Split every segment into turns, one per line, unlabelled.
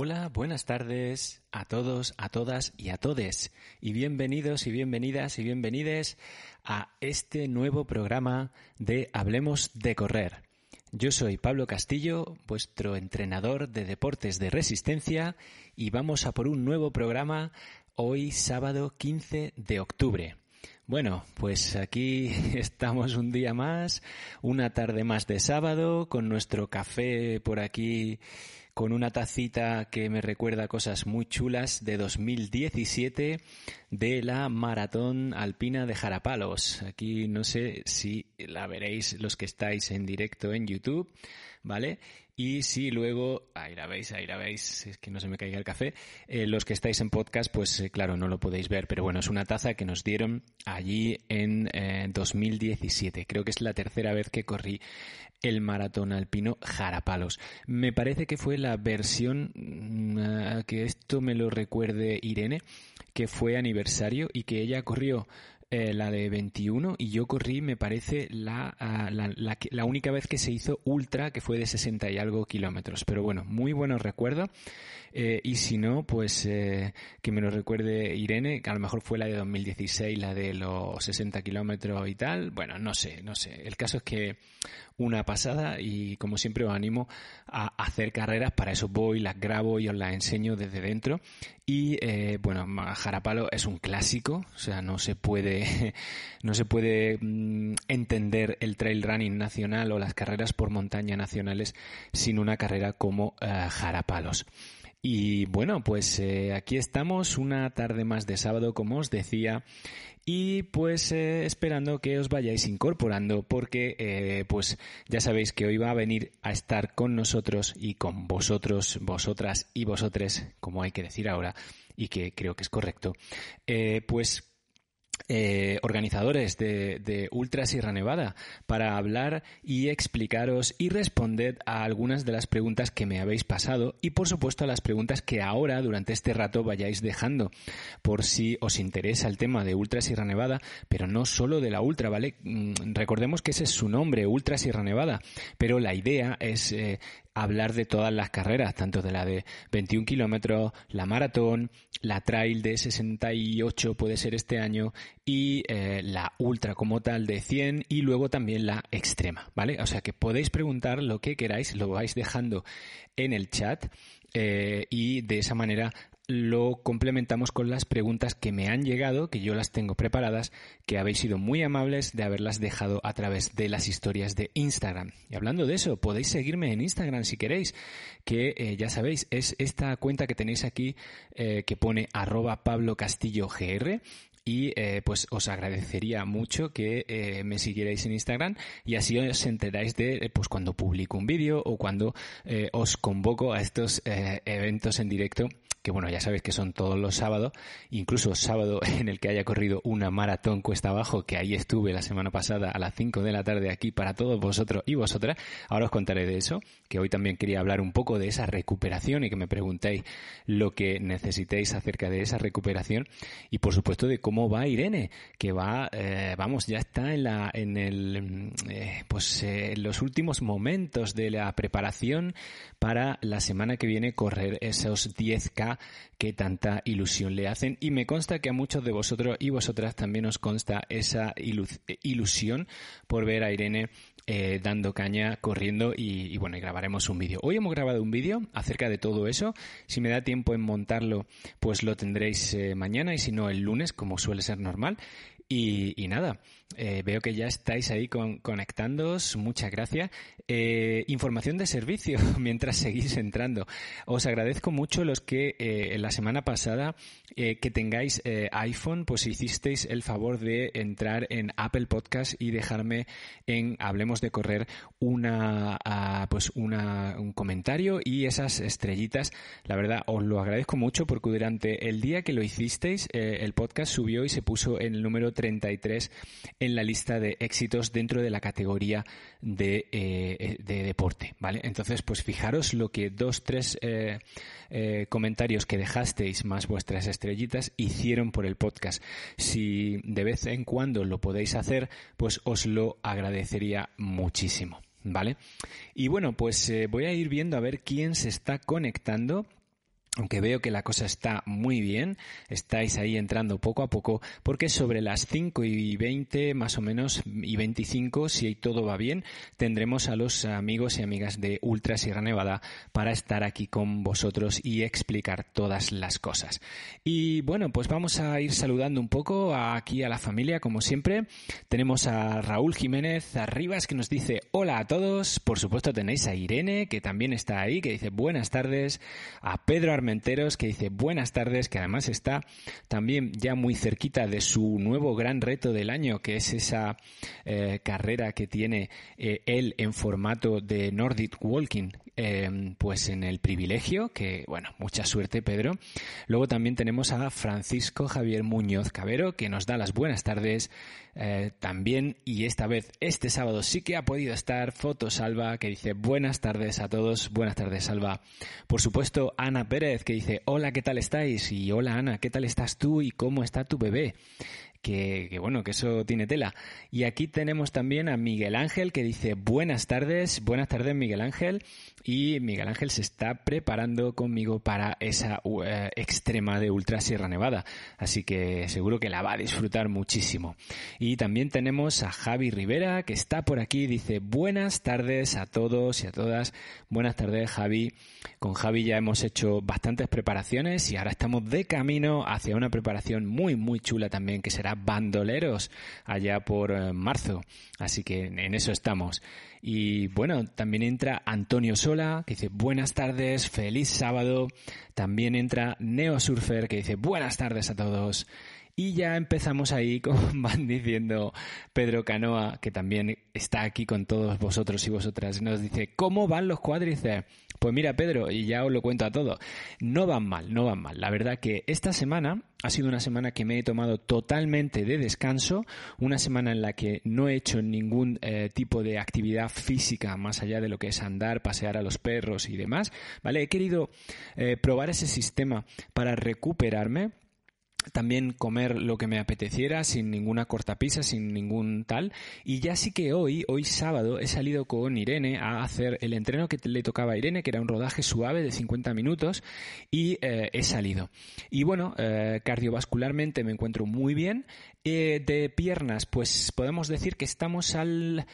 Hola, buenas tardes a todos, a todas y a todes. Y bienvenidos y bienvenidas y bienvenides a este nuevo programa de Hablemos de Correr. Yo soy Pablo Castillo, vuestro entrenador de deportes de resistencia, y vamos a por un nuevo programa hoy sábado 15 de octubre. Bueno, pues aquí estamos un día más, una tarde más de sábado, con nuestro café por aquí con una tacita que me recuerda cosas muy chulas de 2017 de la Maratón Alpina de Jarapalos. Aquí no sé si la veréis los que estáis en directo en YouTube, ¿vale? Y si luego, ahí la veis, ahí la veis, es que no se me caiga el café, eh, los que estáis en podcast, pues eh, claro, no lo podéis ver, pero bueno, es una taza que nos dieron allí en 2017. Eh, Creo que es la tercera vez que corrí el maratón alpino Jarapalos. Me parece que fue la versión, mm, que esto me lo recuerde Irene, que fue aniversario y que ella corrió eh, la de 21 y yo corrí, me parece, la, ah, la, la, única vez que se hizo ultra, que fue de 60 y algo kilómetros. Pero bueno, muy buenos recuerdos. Eh, y si no, pues eh, que me lo recuerde Irene, que a lo mejor fue la de 2016, la de los 60 kilómetros y tal. Bueno, no sé, no sé. El caso es que una pasada y como siempre os animo a hacer carreras, para eso voy, las grabo y os las enseño desde dentro. Y eh, bueno, Jarapalo es un clásico, o sea, no se puede, no se puede mm, entender el trail running nacional o las carreras por montaña nacionales sin una carrera como Jarapalos. Y bueno, pues eh, aquí estamos una tarde más de sábado, como os decía, y pues eh, esperando que os vayáis incorporando porque eh, pues ya sabéis que hoy va a venir a estar con nosotros y con vosotros, vosotras y vosotres, como hay que decir ahora, y que creo que es correcto, pues eh, organizadores de, Ultra Sierra Nevada para hablar y explicaros y responder a algunas de las preguntas que me habéis pasado y por supuesto a las preguntas que ahora durante este rato vayáis dejando por si os interesa el tema de Ultra Sierra Nevada, pero no solo de la Ultra, ¿vale? Mm, recordemos que ese es su nombre, Ultra Sierra Nevada, pero la idea es eh, hablar de todas las carreras, tanto de la de 21 kilómetros, la maratón, la trail de 68 puede ser este año y eh, la ultra como tal de 100 y luego también la extrema, ¿vale? O sea que podéis preguntar lo que queráis, lo vais dejando en el chat eh, y de esa manera lo complementamos con las preguntas que me han llegado, que yo las tengo preparadas, que habéis sido muy amables de haberlas dejado a través de las historias de Instagram. Y hablando de eso, podéis seguirme en Instagram si queréis, que eh, ya sabéis, es esta cuenta que tenéis aquí eh, que pone arroba Pablo Castillo GR y eh, pues os agradecería mucho que me siguierais en Instagram y así os enteráis de pues cuando publico un vídeo o cuando os convoco a estos eventos en directo que bueno, ya sabéis que son todos los sábados, incluso sábado en el que haya corrido una maratón cuesta abajo, que ahí estuve la semana pasada a las 5 de la tarde aquí para todos vosotros y vosotras. Ahora os contaré de eso, que hoy también quería hablar un poco de esa recuperación y que me preguntéis lo que necesitéis acerca de esa recuperación y por supuesto de cómo va Irene, que va, eh, vamos, ya está en la, en el, eh, pues eh, los últimos momentos de la preparación para la semana que viene correr esos 10K que tanta ilusión le hacen. Y me consta que a muchos de vosotros y vosotras también os consta esa ilusión por ver a Irene eh, dando caña, corriendo y, bueno, y grabaremos un vídeo. Hoy hemos grabado un vídeo acerca de todo eso. Si me da tiempo en montarlo, pues lo tendréis eh, mañana y si no el lunes, como suele ser normal. Y, nada, eh, veo que ya estáis ahí con, conectándoos, muchas gracias. Eh, información de servicio mientras seguís entrando. Os agradezco mucho los que eh, la semana pasada que tengáis iPhone, pues hicisteis el favor de entrar en Apple Podcast y dejarme en Hablemos de Correr una, ah, pues una, un comentario y esas estrellitas. La verdad, os lo agradezco mucho porque durante el día que lo hicisteis, el podcast subió y se puso en el número 33 en la lista de éxitos dentro de la categoría de, eh, de deporte, ¿vale? Entonces, pues fijaros lo que dos, tres eh, eh, comentarios que dejasteis más vuestras estrellitas hicieron por el podcast. Si de vez en cuando lo podéis hacer, pues os lo agradecería muchísimo. ¿Vale? Y bueno, pues voy a ir viendo a ver quién se está conectando aunque veo que la cosa está muy bien, estáis ahí entrando poco a poco, porque sobre las 5 y 20 más o menos y 25, si todo va bien, tendremos a los amigos y amigas de Ultra Sierra Nevada para estar aquí con vosotros y explicar todas las cosas. Y bueno, pues vamos a ir saludando un poco aquí a la familia, como siempre. Tenemos a Raúl Jiménez Arribas que nos dice hola a todos. Por supuesto tenéis a Irene, que también está ahí, que dice buenas tardes. A Pedro Armenteros, que dice buenas tardes, que además está también ya muy cerquita de su nuevo gran reto del año, que es esa eh, carrera que tiene eh, él en formato de Nordic Walking, em, pues en el privilegio, que bueno, mucha suerte Pedro. Luego también tenemos a Francisco Javier Muñoz Cabero, que nos da las buenas tardes eh, también, y esta vez, este sábado sí que ha podido estar Foto Salva, que dice buenas tardes a todos, buenas tardes Salva. Por supuesto, Ana Pérez, que dice hola, ¿qué tal estáis? Y hola Ana, ¿qué tal estás tú y cómo está tu bebé? Que, bueno, que eso tiene tela. Y aquí tenemos también a Miguel Ángel que dice buenas tardes, buenas tardes Miguel Ángel. Y Miguel Ángel se está preparando conmigo para esa eh, extrema de Ultra Sierra Nevada. Así que seguro que la va a disfrutar muchísimo. Y también tenemos a Javi Rivera que está por aquí, dice buenas tardes a todos y a todas. Buenas tardes Javi. Con Javi ya hemos hecho bastantes preparaciones y ahora estamos de camino hacia una preparación muy muy chula también que será Bandoleros allá por eh, marzo. Así que en eso estamos. Y bueno, también entra Antonio Sola, que dice buenas tardes, feliz sábado. También entra Neo Surfer, que dice buenas tardes a todos. Y ya empezamos ahí, como van diciendo Pedro Canoa, que también está aquí con todos vosotros y vosotras. Nos dice, ¿cómo van los cuádriceps? Pues mira, Pedro, y ya os lo cuento a todo. No van mal, no van mal. La verdad que esta semana ha sido una semana que me he tomado totalmente de descanso, una semana en la que no he hecho ningún eh, tipo de actividad física más allá de lo que es andar, pasear a los perros y demás. ¿Vale? He querido eh, probar ese sistema para recuperarme también comer lo que me apeteciera sin ninguna cortapisa, sin ningún tal. Y ya sí que hoy, hoy sábado, he salido con Irene a hacer el entreno que le tocaba a Irene, que era un rodaje suave de 50 minutos, y eh, he salido. Y bueno, eh, cardiovascularmente me encuentro muy bien. Eh, de piernas, pues podemos decir que estamos al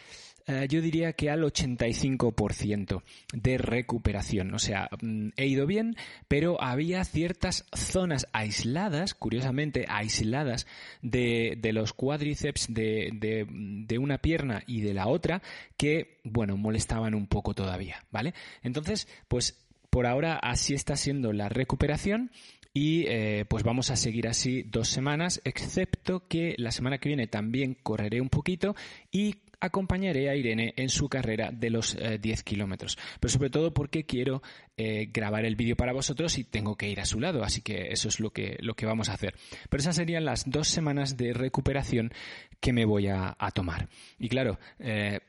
eh, yo diría que al 85% de recuperación. O sea, mm, he ido bien, pero había ciertas zonas aisladas, curiosamente aisladas, de, los cuádriceps de, de, una pierna y de la otra que, bueno, molestaban un poco todavía, ¿vale? Entonces, pues por ahora así está siendo la recuperación y eh, pues vamos a seguir así dos semanas, excepto que la semana que viene también correré un poquito y acompañaré a Irene en su carrera de los 10 eh, kilómetros. Pero sobre todo porque quiero eh, grabar el vídeo para vosotros y tengo que ir a su lado. Así que eso es lo que, lo que vamos a hacer. Pero esas serían las dos semanas de recuperación que me voy a, tomar. Y claro, eh,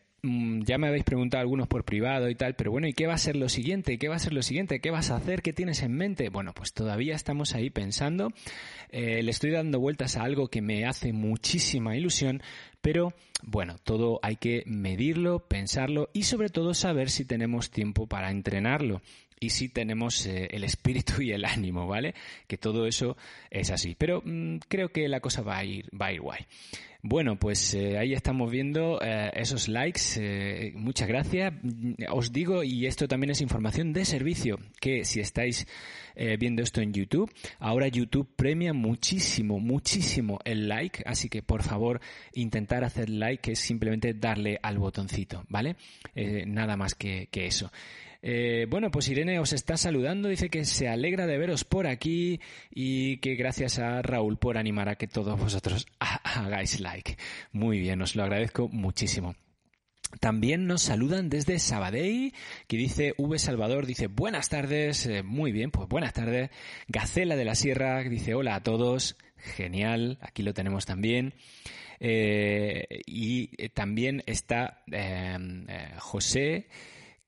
ya me habéis preguntado algunos por privado y tal, pero bueno, ¿y qué va a ser lo siguiente? ¿Qué va a ser lo siguiente? ¿Qué vas a hacer? ¿Qué tienes en mente? Bueno, pues todavía estamos ahí pensando. le estoy dando vueltas a algo que me hace muchísima ilusión, pero bueno, todo hay que medirlo, pensarlo y sobre todo saber si tenemos tiempo para entrenarlo y si tenemos eh, el espíritu y el ánimo, ¿vale? Que todo eso es así. Pero mm, creo que la cosa va a ir, va a ir guay. Bueno, pues eh, ahí estamos viendo eh, esos likes. muchas gracias. Os digo, y esto también es información de servicio, que si estáis viendo esto en YouTube, ahora YouTube premia muchísimo, muchísimo el like. Así que por favor, intentar hacer like, que es simplemente darle al botoncito, ¿vale? nada más que eso. Eh, bueno, pues Irene os está saludando, dice que se alegra de veros por aquí y que gracias a Raúl por animar a que todos vosotros hagáis like. Muy bien, os lo agradezco muchísimo. También nos saludan desde Sabadell, que dice V Salvador, dice buenas tardes, eh, muy bien, pues buenas tardes. Gacela de la Sierra dice hola a todos, genial, aquí lo tenemos también. Eh, y también está José,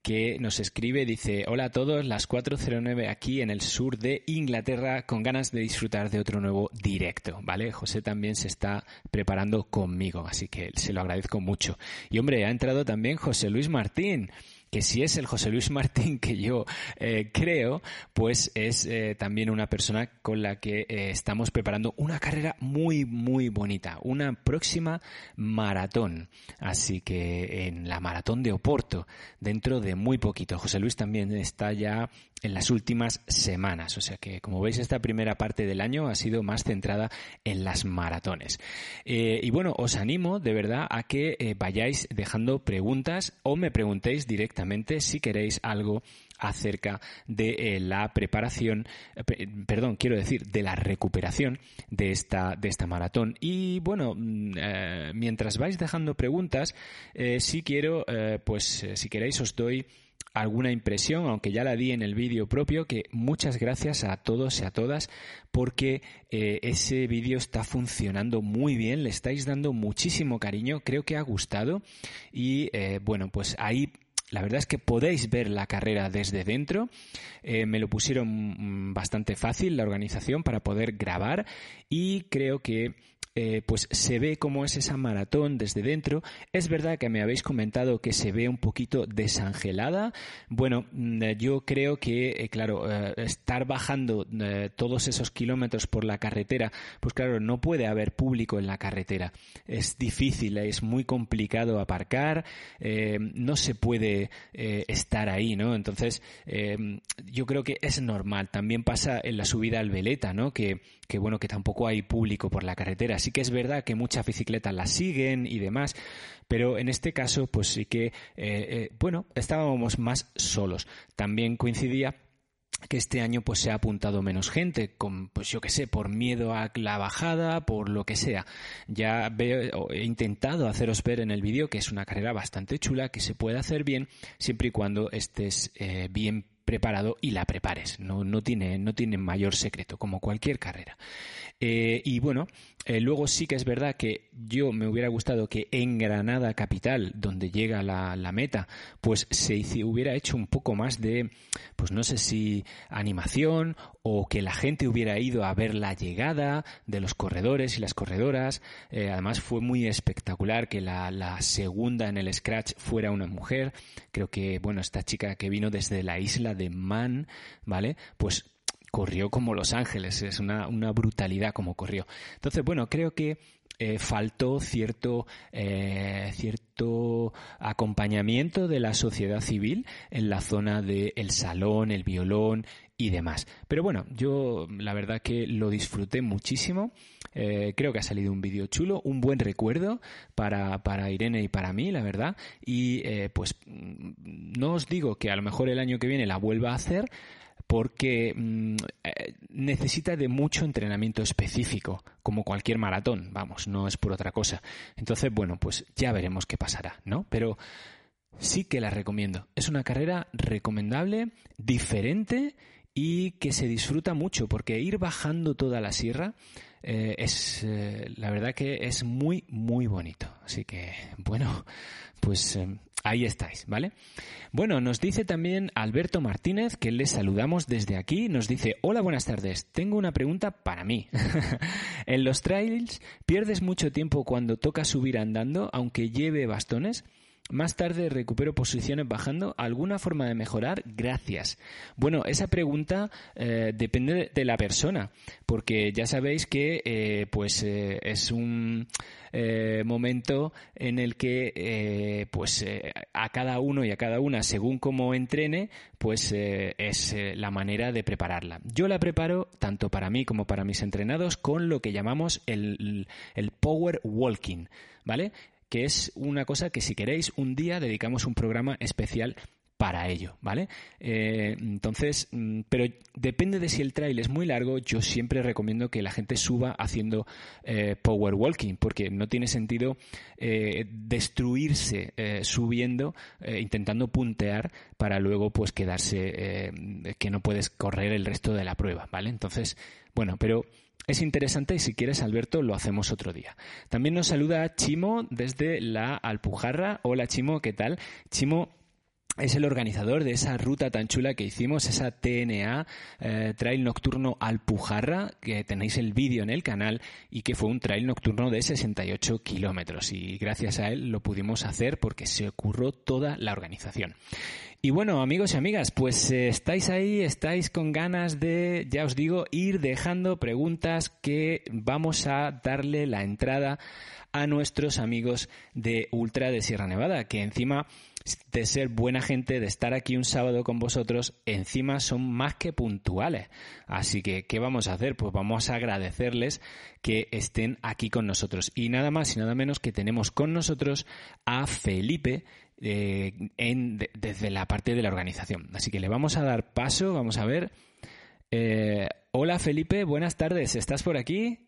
que nos escribe, dice, hola a todos, las 4.09 aquí en el sur de Inglaterra, con ganas de disfrutar de otro nuevo directo, ¿vale? José también se está preparando conmigo, así que se lo agradezco mucho. Y hombre, ha entrado también José Luis Martín. Que si es el José Luis Martín que yo eh, creo, pues es eh, también una persona con la que eh, estamos preparando una carrera muy, muy bonita, una próxima maratón. Así que en la maratón de Oporto, dentro de muy poquito. José Luis también está ya en las últimas semanas. O sea que, como veis, esta primera parte del año ha sido más centrada en las maratones. Eh, y bueno, os animo de verdad a que eh, vayáis dejando preguntas o me preguntéis directamente si queréis algo acerca de eh, la preparación, perdón, quiero decir, de la recuperación de esta, de esta maratón. Y bueno, mm, mientras vais dejando preguntas, si quiero, pues si queréis os doy alguna impresión, aunque ya la di en el vídeo propio, que muchas gracias a todos y a todas porque eh, ese vídeo está funcionando muy bien, le estáis dando muchísimo cariño, creo que ha gustado y eh, bueno, pues ahí la verdad es que podéis ver la carrera desde dentro. Eh, me lo pusieron mm, bastante fácil la organización para poder grabar y creo que eh, pues se ve cómo es esa maratón desde dentro. Es verdad que me habéis comentado que se ve un poquito desangelada. Bueno, mm, eh, yo creo que, eh, claro, estar bajando todos esos kilómetros por la carretera, pues claro, no puede haber público en la carretera. Es difícil, es muy complicado aparcar, no se puede estar ahí, ¿no? Entonces, yo creo que es normal. También pasa en la subida al Veleta, ¿no? Que, que bueno, que tampoco hay público por la carretera sí que es verdad que muchas bicicletas las siguen y demás, pero en este caso, pues sí que, eh, eh, bueno, estábamos más solos. También coincidía que este año pues se ha apuntado menos gente, con, pues yo qué sé, por miedo a la bajada, por lo que sea. Ya he intentado haceros ver en el vídeo que es una carrera bastante chula, que se puede hacer bien, siempre y cuando estés eh, bien preparado y la prepares. No, no, tiene, no tiene mayor secreto, como cualquier carrera. Eh, y bueno, eh, luego sí que es verdad que yo me hubiera gustado que en Granada capital, donde llega la, meta, pues se hubiera hecho un poco más de, pues no sé si animación o que la gente hubiera ido a ver la llegada de los corredores y las corredoras. Eh, además fue muy espectacular que la, la segunda en el Scratch fuera una mujer. Creo que, bueno, esta chica que vino desde la isla de Man, ¿vale? Pues corrió como Los Ángeles, es una, una brutalidad como corrió. Entonces, bueno, creo que eh, faltó cierto, eh, cierto acompañamiento de la sociedad civil en la zona del el salón, el violón y demás. Pero bueno, yo la verdad que lo disfruté muchísimo. Eh, creo que ha salido un vídeo chulo, un buen recuerdo para, para, Irene y para mí, la verdad. Y pues no os digo que a lo mejor el año que viene la vuelva a hacer, porque mm, eh, necesita de mucho entrenamiento específico, como cualquier maratón, vamos, no es por otra cosa. Entonces, bueno, pues ya veremos qué pasará, ¿no? Pero sí que la recomiendo. Es una carrera recomendable, diferente y que se disfruta mucho, porque ir bajando toda la sierra eh, es, eh, la verdad que es muy, muy bonito. Así que, bueno, pues Ahí estáis, ¿vale? Bueno, nos dice también Alberto Martínez, que les saludamos desde aquí, nos dice, hola, buenas tardes, tengo una pregunta para mí. en los trails, ¿pierdes mucho tiempo cuando toca subir andando, aunque lleve bastones? Más tarde recupero posiciones bajando. ¿Alguna forma de mejorar? Gracias. Bueno, esa pregunta eh, depende de la persona, porque ya sabéis que eh, pues eh, es un momento en el que pues a cada uno y a cada una, según cómo entrene, pues es la manera de prepararla. Yo la preparo tanto para mí como para mis entrenados con lo que llamamos el, el power walking, ¿vale? Que es una cosa que si queréis un día dedicamos un programa especial para ello, ¿vale? Eh, entonces, mm, pero depende de si el trail es muy largo, yo siempre recomiendo que la gente suba haciendo eh, power walking, porque no tiene sentido eh, destruirse subiendo, intentando puntear para luego pues quedarse que no puedes correr el resto de la prueba, ¿vale? Entonces, bueno, pero es interesante y si quieres, Alberto, lo hacemos otro día. También nos saluda Chimo desde la Alpujarra. Hola Chimo, ¿qué tal? Chimo es el organizador de esa ruta tan chula que hicimos, esa TNA, eh, Trail Nocturno Alpujarra, que tenéis el vídeo en el canal y que fue un trail nocturno de 68 kilómetros. Y gracias a él lo pudimos hacer porque se ocurrió toda la organización. Y bueno, amigos y amigas, pues eh, estáis ahí, estáis con ganas de, ya os digo, ir dejando preguntas que vamos a darle la entrada a nuestros amigos de Ultra de Sierra Nevada, que encima de ser buena gente, de estar aquí un sábado con vosotros, encima son más que puntuales. Así que, ¿qué vamos a hacer? Pues vamos a agradecerles que estén aquí con nosotros. Y nada más y nada menos que tenemos con nosotros a Felipe, eh, desde la parte de la organización. Así que le vamos a dar paso, vamos a ver. Eh, hola Felipe, buenas tardes, ¿estás por aquí?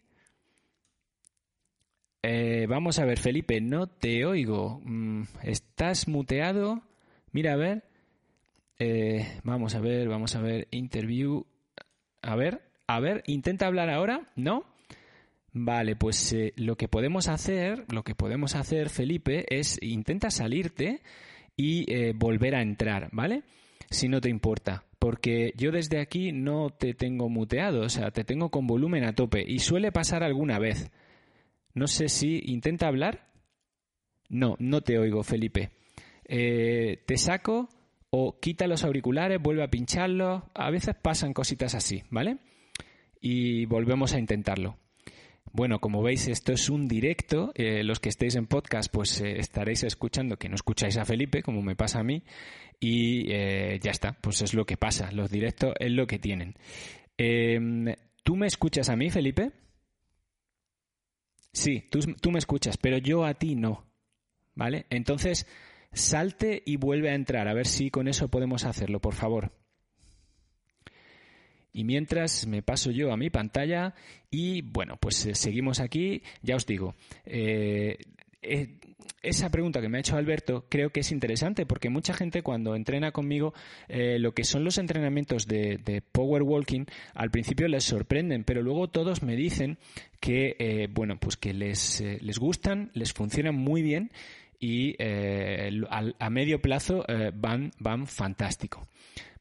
Eh, vamos a ver, Felipe, no te oigo. Mm, ¿Estás muteado? Mira, a ver. Eh, vamos a ver, vamos a ver. Interview. A ver, a ver, intenta hablar ahora, ¿no? Vale, pues eh, lo que podemos hacer, lo que podemos hacer, Felipe, es intenta salirte y volver a entrar, ¿vale? Si no te importa porque yo desde aquí no te tengo muteado, o sea, te tengo con volumen a tope y suele pasar alguna vez. No sé si intenta hablar. No, no te oigo, Felipe. Eh, te saco o quita los auriculares, vuelve a pincharlos. A veces pasan cositas así, ¿vale? Y volvemos a intentarlo. Bueno, como veis, esto es un directo. Eh, los que estéis en podcast, pues eh, estaréis escuchando que no escucháis a Felipe, como me pasa a mí. Y ya está, pues es lo que pasa. Los directos es lo que tienen. ¿Tú me escuchas a mí, Felipe? Sí, tú, me escuchas, pero yo a ti no. ¿Vale? Entonces, salte y vuelve a entrar, a ver si con eso podemos hacerlo, por favor. Y mientras me paso yo a mi pantalla y bueno, pues eh, seguimos aquí, ya os digo, eh, eh, esa pregunta que me ha hecho Alberto creo que es interesante porque mucha gente cuando entrena conmigo eh, lo que son los entrenamientos de, power walking al principio les sorprenden pero luego todos me dicen que eh, bueno pues que les, les gustan les funcionan muy bien y a, medio plazo van van fantástico.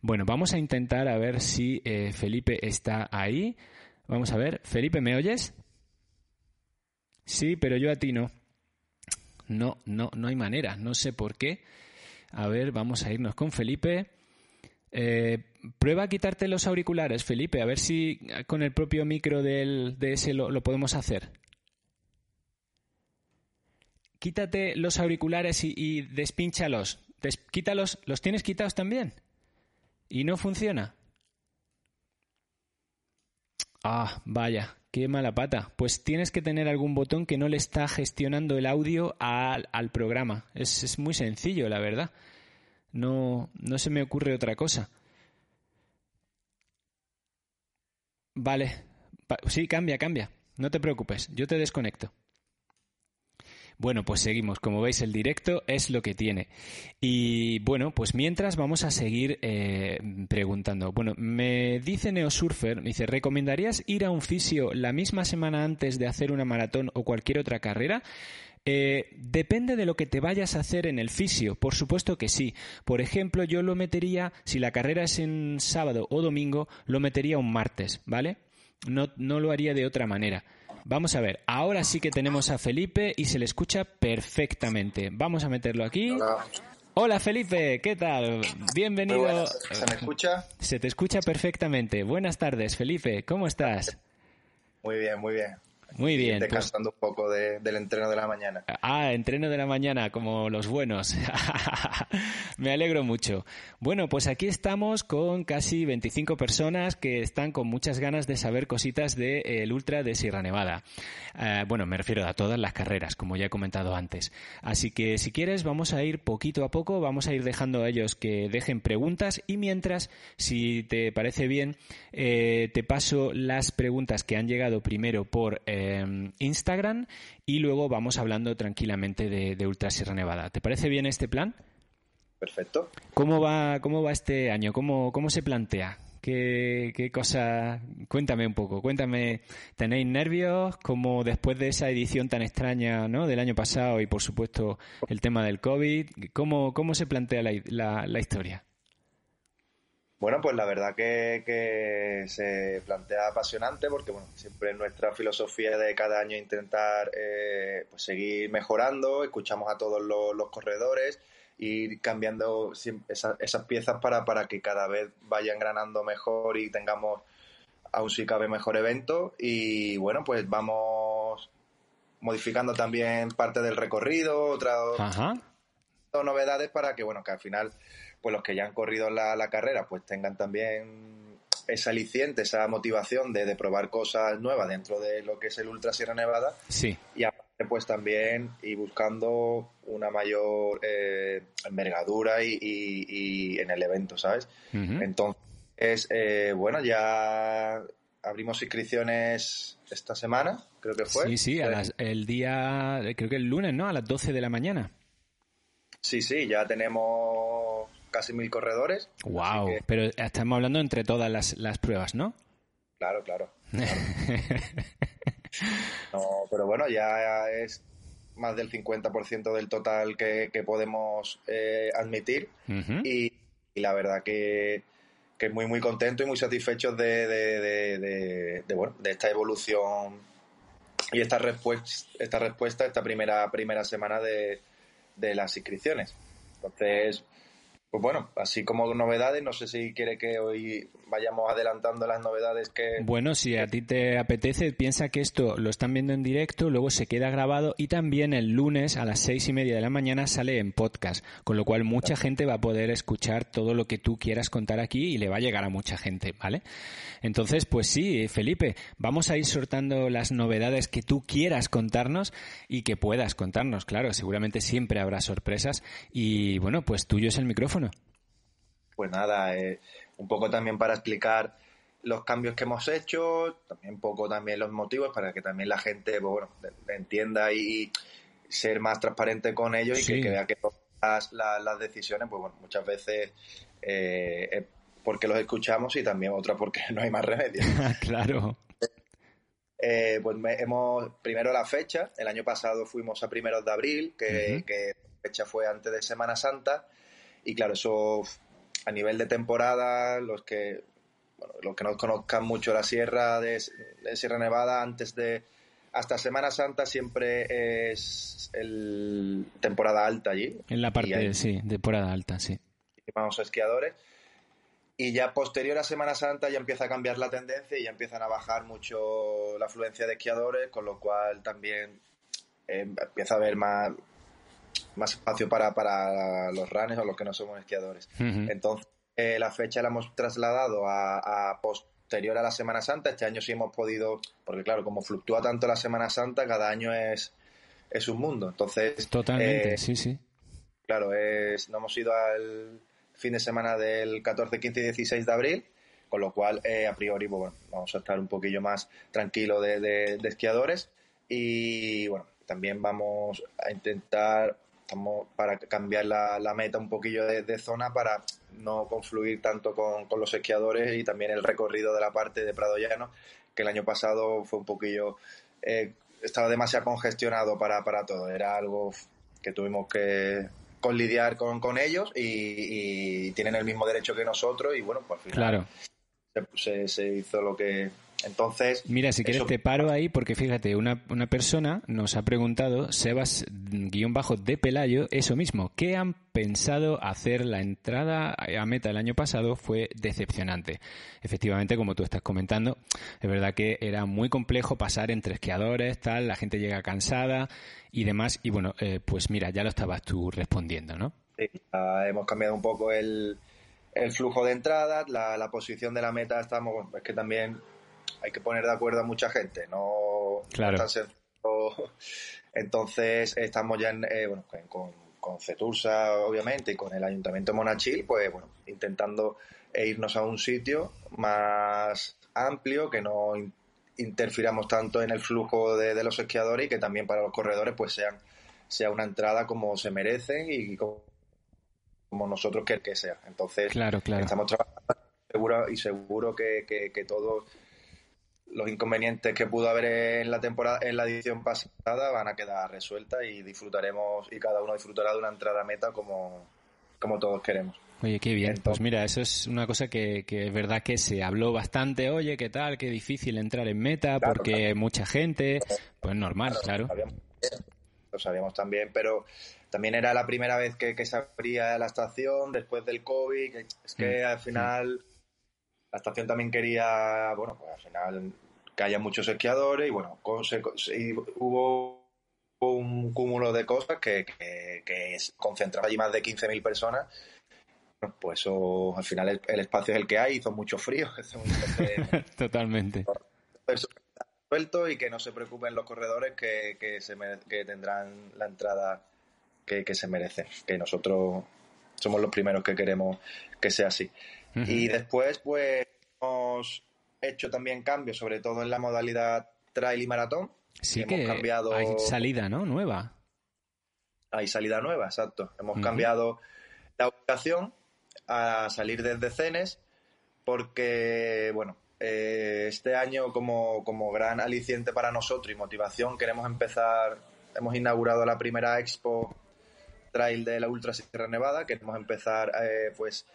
Bueno vamos a intentar a ver si Felipe está ahí. Vamos a ver. Felipe me oyes sí pero yo a ti no no, no, no hay manera, no sé por qué. A ver, vamos a irnos con Felipe. Eh, prueba a quitarte los auriculares, Felipe, a ver si con el propio micro del, de ese lo, podemos hacer. Quítate los auriculares y, y despínchalos. quítalos, ¿los tienes quitados también? ¿Y no funciona? Ah, vaya, Qué mala pata. Pues tienes que tener algún botón que no le está gestionando el audio al, programa. Es, muy sencillo, la verdad. No, no se me ocurre otra cosa. Vale. Sí, cambia, cambia. No te preocupes. Yo te desconecto. Bueno, pues seguimos. Como veis, el directo es lo que tiene. Y bueno, pues mientras vamos a seguir eh, preguntando. Bueno, me dice Neosurfer, me dice, ¿recomendarías ir a un fisio la misma semana antes de hacer una maratón o cualquier otra carrera? Eh, depende de lo que te vayas a hacer en el fisio, por supuesto que sí. Por ejemplo, yo lo metería, si la carrera es en sábado o domingo, lo metería un martes, ¿vale? No, no lo haría de otra manera. Vamos a ver, ahora sí que tenemos a Felipe y se le escucha perfectamente. Vamos a meterlo aquí. Hola. Felipe, ¿qué tal? Bienvenido.
¿Se me escucha?
Se te escucha perfectamente. Buenas tardes, Felipe, ¿cómo estás?
Muy bien, muy bien.
Muy bien.
Pues- Descansando un poco del entreno de la mañana.
Ah, entreno de la mañana, como los buenos. Me alegro mucho. Bueno, pues aquí estamos con casi 25 personas que están con muchas ganas de saber cositas del el Ultra de Sierra Nevada. Eh, bueno, me refiero a todas las carreras, como ya he comentado antes. Así que si quieres, vamos a ir poquito a poco, vamos a ir dejando a ellos que dejen preguntas y mientras, si te parece bien, eh, te paso las preguntas que han llegado primero por... Eh, Em, Instagram y luego vamos hablando tranquilamente de, Ultra Sierra Nevada. ¿Te parece bien este plan?
Perfecto.
¿Cómo va, cómo va este año? ¿Cómo, cómo se plantea? ¿Qué, qué cosa? Cuéntame un poco, cuéntame, ¿tenéis nervios como después de esa edición tan extraña ¿no? del año pasado y por supuesto el tema del COVID? ¿Cómo, cómo se plantea la, la, historia?
Bueno, pues la verdad que, que, se plantea apasionante porque bueno, siempre nuestra filosofía de cada año intentar eh, pues seguir mejorando, escuchamos a todos los, los corredores ir cambiando esas, piezas para, para que cada vez vaya engranando mejor y tengamos aún si cabe mejor evento. Y bueno pues vamos modificando también parte del recorrido otras novedades para que bueno que al final pues los que ya han corrido la, la carrera pues tengan también esa aliciente, esa motivación de, de, probar cosas nuevas dentro de lo que es el Ultra Sierra Nevada.
Sí.
Y pues también y buscando una mayor eh, envergadura y, en el evento, ¿sabes? Entonces, eh, bueno, ya abrimos inscripciones esta semana, creo que fue.
Sí, sí, el día, creo que el lunes, ¿no? A las 12 de la mañana.
Sí, sí, ya tenemos casi mil corredores.
¡Wow! Pero estamos hablando entre todas las, las pruebas, ¿no?
Claro, claro. No, pero bueno, ya es más del 50% del total que, podemos eh, admitir y, la verdad que, que, muy muy contento y muy satisfechos de, de, bueno, de esta evolución y esta respuesta, esta respuesta, esta primera, primera semana de, de las inscripciones. Entonces, pues bueno, así como novedades, no sé si quiere que hoy vayamos adelantando las novedades que...
Bueno, si a ti te apetece, piensa que esto lo están viendo en directo, luego se queda grabado y también el lunes a las seis y media de la mañana sale en podcast, con lo cual mucha gente va a poder escuchar todo lo que tú quieras contar aquí y le va a llegar a mucha gente, ¿vale? Entonces, pues sí, Felipe, vamos a ir sortando las novedades que tú quieras contarnos y que puedas contarnos, claro, seguramente siempre habrá sorpresas y bueno, pues tuyo es el micrófono
pues nada, eh, un poco también para explicar los cambios que hemos hecho, también un poco también los motivos para que también la gente pues, bueno, entienda y ser más transparente con ellos y que, vea que todas las, decisiones, pues bueno, muchas veces eh, porque los escuchamos y también otra porque no hay más remedio.
claro.
Eh, pues hemos, primero la fecha, el año pasado fuimos a primeros de abril, que, que fecha fue antes de Semana Santa, y claro, eso a nivel de temporada, los que bueno, los que no conozcan mucho la sierra de, Sierra Nevada, antes de hasta Semana Santa siempre es el temporada alta allí.
En la parte, sí, temporada alta, sí.
Vamos a esquiadores. Y ya posterior a Semana Santa ya empieza a cambiar la tendencia y ya empiezan a bajar mucho la afluencia de esquiadores, con lo cual también eh, empieza a haber más, más espacio para, para los runners o los que no somos esquiadores. Entonces, eh, la fecha la hemos trasladado a, posterior a la Semana Santa. Este año sí hemos podido, porque claro, como fluctúa tanto la Semana Santa, cada año es, es un mundo. Entonces,
totalmente, eh, sí, sí.
Claro, es, no hemos ido al fin de semana del 14, 15 y 16 de abril, con lo cual, eh, a priori, pues, bueno, vamos a estar un poquillo más tranquilo de, de esquiadores. Y bueno, también vamos a intentar estamos para cambiar la, la meta un poquillo de, zona para no confluir tanto con, con, los esquiadores y también el recorrido de la parte de Prado Llano, que el año pasado fue un poquillo, eh, estaba demasiado congestionado para, para todo, era algo que tuvimos que con lidiar con, con ellos y, tienen el mismo derecho que nosotros y bueno, pues al final se, se hizo lo que entonces.
Mira, si quieres te paro ahí porque fíjate, una, una persona nos ha preguntado, Sebas guion bajo de Pelayo, eso mismo. ¿Qué han pensado hacer la entrada a meta el año pasado? Fue decepcionante. Efectivamente, como tú estás comentando, es verdad que era muy complejo pasar entre esquiadores, tal, la gente llega cansada y demás. Y bueno, eh, pues mira, ya lo estabas tú respondiendo, ¿no?
Sí, hemos cambiado un poco el, el flujo de entradas, la, la posición de la meta, estamos, es que también hay que poner de acuerdo a mucha gente, no,
claro.
Entonces estamos ya en, eh, bueno, con, con Cetursa, obviamente, y con el Ayuntamiento de Monachil, pues bueno, intentando irnos a un sitio más amplio, que no interfiramos tanto en el flujo de, los esquiadores y que también para los corredores pues sean sea una entrada como se merecen y como, nosotros que, que sea. Entonces,
claro, claro.
estamos trabajando seguro y seguro que, que, todos los inconvenientes que pudo haber en la temporada, en la edición pasada, van a quedar resueltas y disfrutaremos y cada uno disfrutará de una entrada meta como, como todos queremos.
Oye, qué bien. pues mira, eso es una cosa que, que, es verdad que se habló bastante. Oye, ¿qué tal? Qué difícil entrar en meta porque mucha gente. Pues normal, claro.
Lo sabíamos, también, pero también era la primera vez que, se abría la estación después del COVID. es que mm, al final la estación también quería, bueno, pues al final que haya muchos esquiadores y bueno, hubo un cúmulo de cosas que, que, que concentraba allí más de 15.000 personas pues eso, al final el, espacio es el que hay, hizo mucho frío.
Totalmente.
Suelto y que no se preocupen los corredores que, que, se que tendrán la entrada que, que, se merecen, que nosotros somos los primeros que queremos que sea así. Y después, pues, hemos hecho también cambios, sobre todo en la modalidad trail y maratón.
Sí que hemos cambiado... hay salida, ¿no? Nueva.
Hay salida nueva, exacto. Hemos cambiado la ubicación a salir desde Cenes porque, bueno, eh, este año como, como, gran aliciente para nosotros y motivación queremos empezar, hemos inaugurado la primera expo trail de la Ultra Sierra Nevada, queremos empezar eh, pues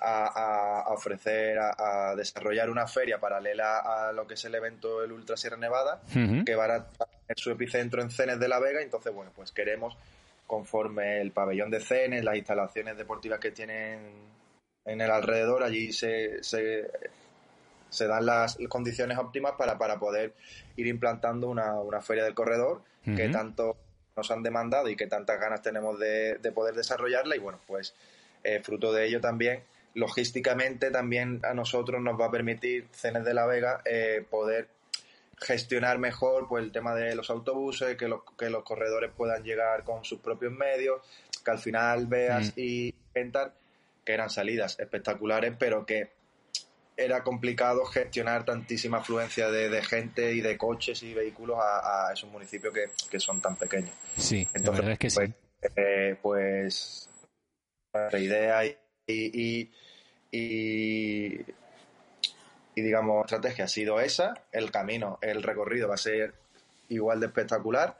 a, ofrecer, a, desarrollar una feria paralela a lo que es el evento del Ultra Sierra Nevada, que va a tener su epicentro en Cenes de la Vega, entonces bueno, pues queremos conforme el pabellón de Cenes, las instalaciones deportivas que tienen en el alrededor, allí se, se, dan las condiciones óptimas para, para poder ir implantando una, una feria del corredor que tanto nos han demandado y que tantas ganas tenemos de, poder desarrollarla. Y bueno, pues eh, fruto de ello también logísticamente también a nosotros nos va a permitir Cenes de la Vega eh, poder gestionar mejor pues el tema de los autobuses, que los, que los corredores puedan llegar con sus propios medios, que al final veas mm. y entrar que eran salidas espectaculares, pero que era complicado gestionar tantísima afluencia de, gente y de coches y vehículos a, esos municipios que, son tan pequeños.
Sí, Entonces, la verdad es que
pues,
sí.
Eh, pues la idea y, y, y y digamos, estrategia ha sido esa, el camino, el recorrido va a ser igual de espectacular,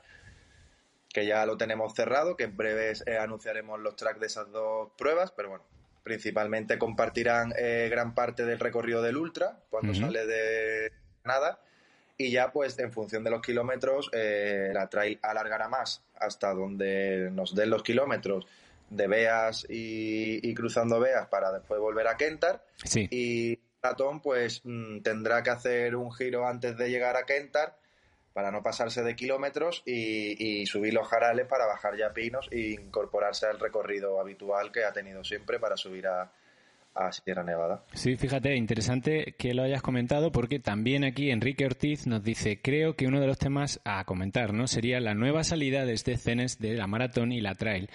que ya lo tenemos cerrado, que en breves eh, anunciaremos los tracks de esas dos pruebas, pero bueno, principalmente compartirán eh, gran parte del recorrido del Ultra cuando sale de nada y ya pues en función de los kilómetros eh, la trail alargará más hasta donde nos den los kilómetros de Beas y, cruzando Beas para después volver a Kentar
sí.
y maratón pues mm, tendrá que hacer un giro antes de llegar a Kentar para no pasarse de kilómetros y, subir los jarales para bajar ya pinos e incorporarse al recorrido habitual que ha tenido siempre para subir a, a Sierra Nevada.
Sí, fíjate, interesante que lo hayas comentado porque también aquí Enrique Ortiz nos dice, creo que uno de los temas a comentar, ¿no? Sería la nueva salida desde Cenes de la maratón y la trail.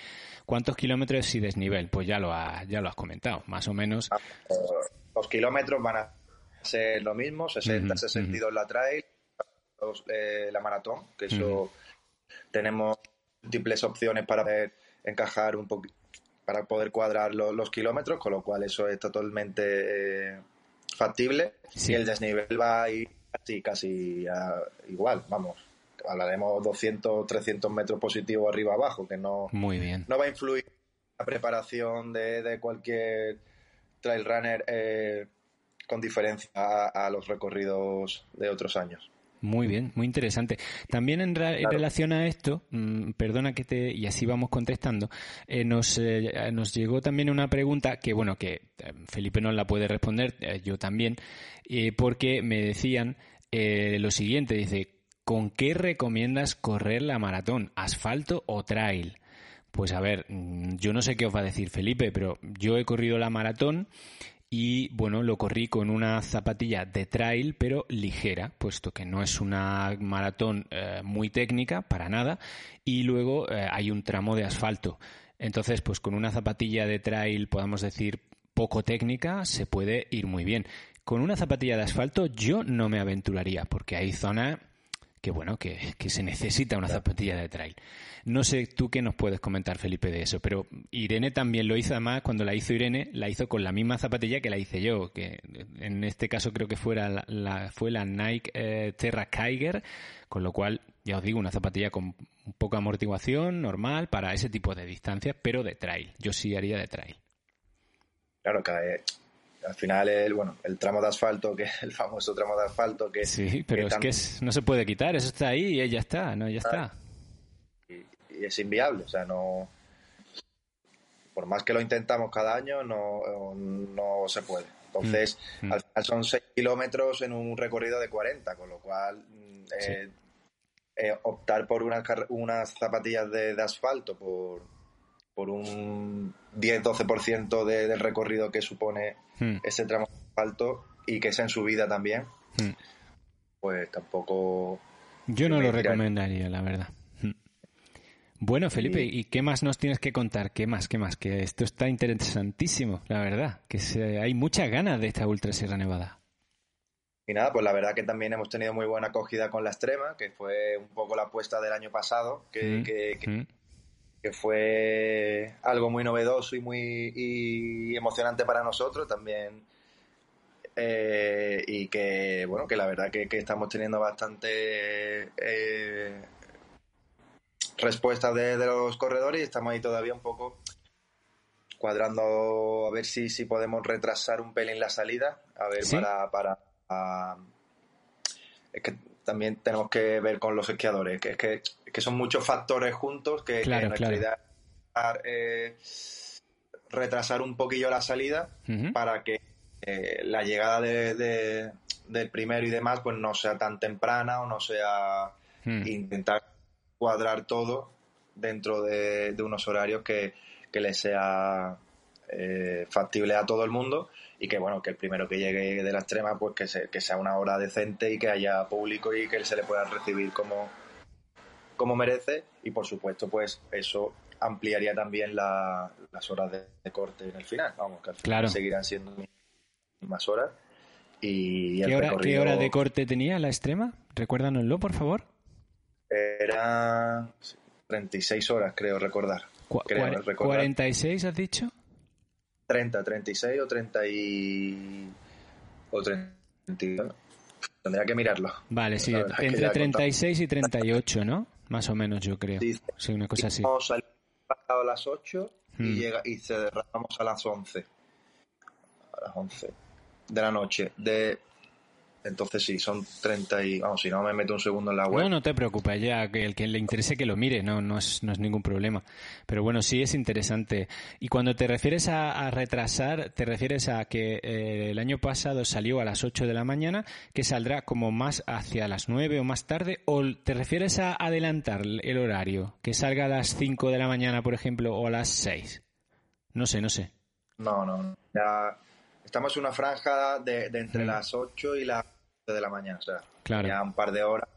¿Cuántos kilómetros y desnivel? Pues ya lo, ya lo has comentado, más o menos. Ah,
los kilómetros van a ser lo mismo, 60, 62 la trail, eh, la maratón, que eso tenemos múltiples opciones para poder encajar un poquito, para poder cuadrar los kilómetros, con lo cual eso es totalmente eh, factible. Y el desnivel va a ir casi, casi igual, vamos. Hablaremos 200, 300 metros positivos arriba abajo, que no,
Muy bien.
no va a influir la preparación de, de cualquier trail runner eh, con diferencia a, los recorridos de otros años.
Muy bien, muy interesante. También en, relación a esto, mm, perdona que te, y así vamos contestando, eh, nos, eh, nos llegó también una pregunta que, bueno, que Felipe no la puede responder, yo también, porque me decían lo siguiente, dice, ¿con qué recomiendas correr la maratón? ¿Asfalto o trail? Pues a ver, mm, yo no sé qué os va a decir Felipe, pero yo he corrido la maratón y bueno, lo corrí con una zapatilla de trail, pero ligera, puesto que no es una maratón eh, muy técnica, para nada, y luego eh, hay un tramo de asfalto. Entonces, pues con una zapatilla de trail, podamos decir, poco técnica, se puede ir muy bien. Con una zapatilla de asfalto yo no me aventuraría, porque hay zonas que bueno, que, se necesita una zapatilla de trail. No sé tú qué nos puedes comentar, Felipe, de eso, pero Irene también lo hizo, además, cuando la hizo Irene, la hizo con la misma zapatilla que la hice yo, que en este caso creo que fuera la, fue la Nike eh, Terra Kiger, con lo cual, ya os digo, una zapatilla con un poco de amortiguación, normal, para ese tipo de distancias, pero de trail. Yo sí haría de trail.
Claro, que al final el, bueno, el tramo de asfalto, que el famoso tramo de asfalto que...
Sí, pero es que no se puede quitar, eso está ahí y ya está, ¿no? Ya está.
Y, es inviable, o sea, no... Por más que lo intentamos cada año, no, no se puede. Entonces, mm, mm. al final son 6 kilómetros en un recorrido de 40, con lo cual eh, eh, optar por unas, unas zapatillas de, de asfalto por, por un 10-12% de, del recorrido que supone hmm. ese tramo alto y que es en subida también, hmm. pues tampoco...
Yo no lo recomendaría, la verdad. Hmm. Bueno, Felipe, y... qué más nos tienes que contar? ¿Qué más? ¿Qué más? Que esto está interesantísimo, la verdad. Que hay muchas ganas de esta Ultra Sierra Nevada.
Y nada, pues la verdad que también hemos tenido muy buena acogida con la extrema, que fue un poco la apuesta del año pasado, que, que que fue algo muy novedoso y muy emocionante para nosotros también. Eh, y que, bueno, que la verdad que, estamos teniendo bastante eh, respuestas de, los corredores y estamos ahí todavía un poco cuadrando a ver si, si podemos retrasar un pelín la salida, a ver para... para es que también tenemos que ver con los esquiadores, que es que, que son muchos factores juntos que, en realidad eh, retrasar un poquillo la salida para que eh, la llegada de, del primero y demás pues no sea tan temprana o no sea hmm. intentar cuadrar todo dentro de, unos horarios que, que le sea eh, factible a todo el mundo y que bueno que el primero que llegue de la extrema pues que, que sea una hora decente y que haya público y que se le pueda recibir como como merece y por supuesto pues eso ampliaría también las horas de, corte en el final vamos que al final seguirán siendo más horas y
¿Qué, hora, ¿Qué hora de corte tenía la extrema? Recuérdanoslo, por favor.
Era 36 horas, creo recordar.
creo, recordar. ¿46 has dicho?
30, 36 o 30 y... o 30. Tendría que mirarlo.
Vale, sí, entre 36 y 38, ¿no? Más o menos, yo creo. Sí, una cosa así.
a las 8 y, hmm. llega, y se derramamos a las 11. A las 11 de la noche. De entonces sí, son 30 y... Vamos, si no me meto un segundo en la web.
No, no te preocupes, ya que el que le interese que lo mire, no, no, es, no es ningún problema. Pero bueno, sí es interesante. Y cuando te refieres a, retrasar, te refieres a que eh, el año pasado salió a las 8 de la mañana, que saldrá como más hacia las 9 o más tarde, o te refieres a adelantar el horario, que salga a las 5 de la mañana, por ejemplo, o a las 6. No sé, no sé.
No, no. Ya estamos en una franja de, entre las 8 y las de la mañana. O sea, ya un par de horas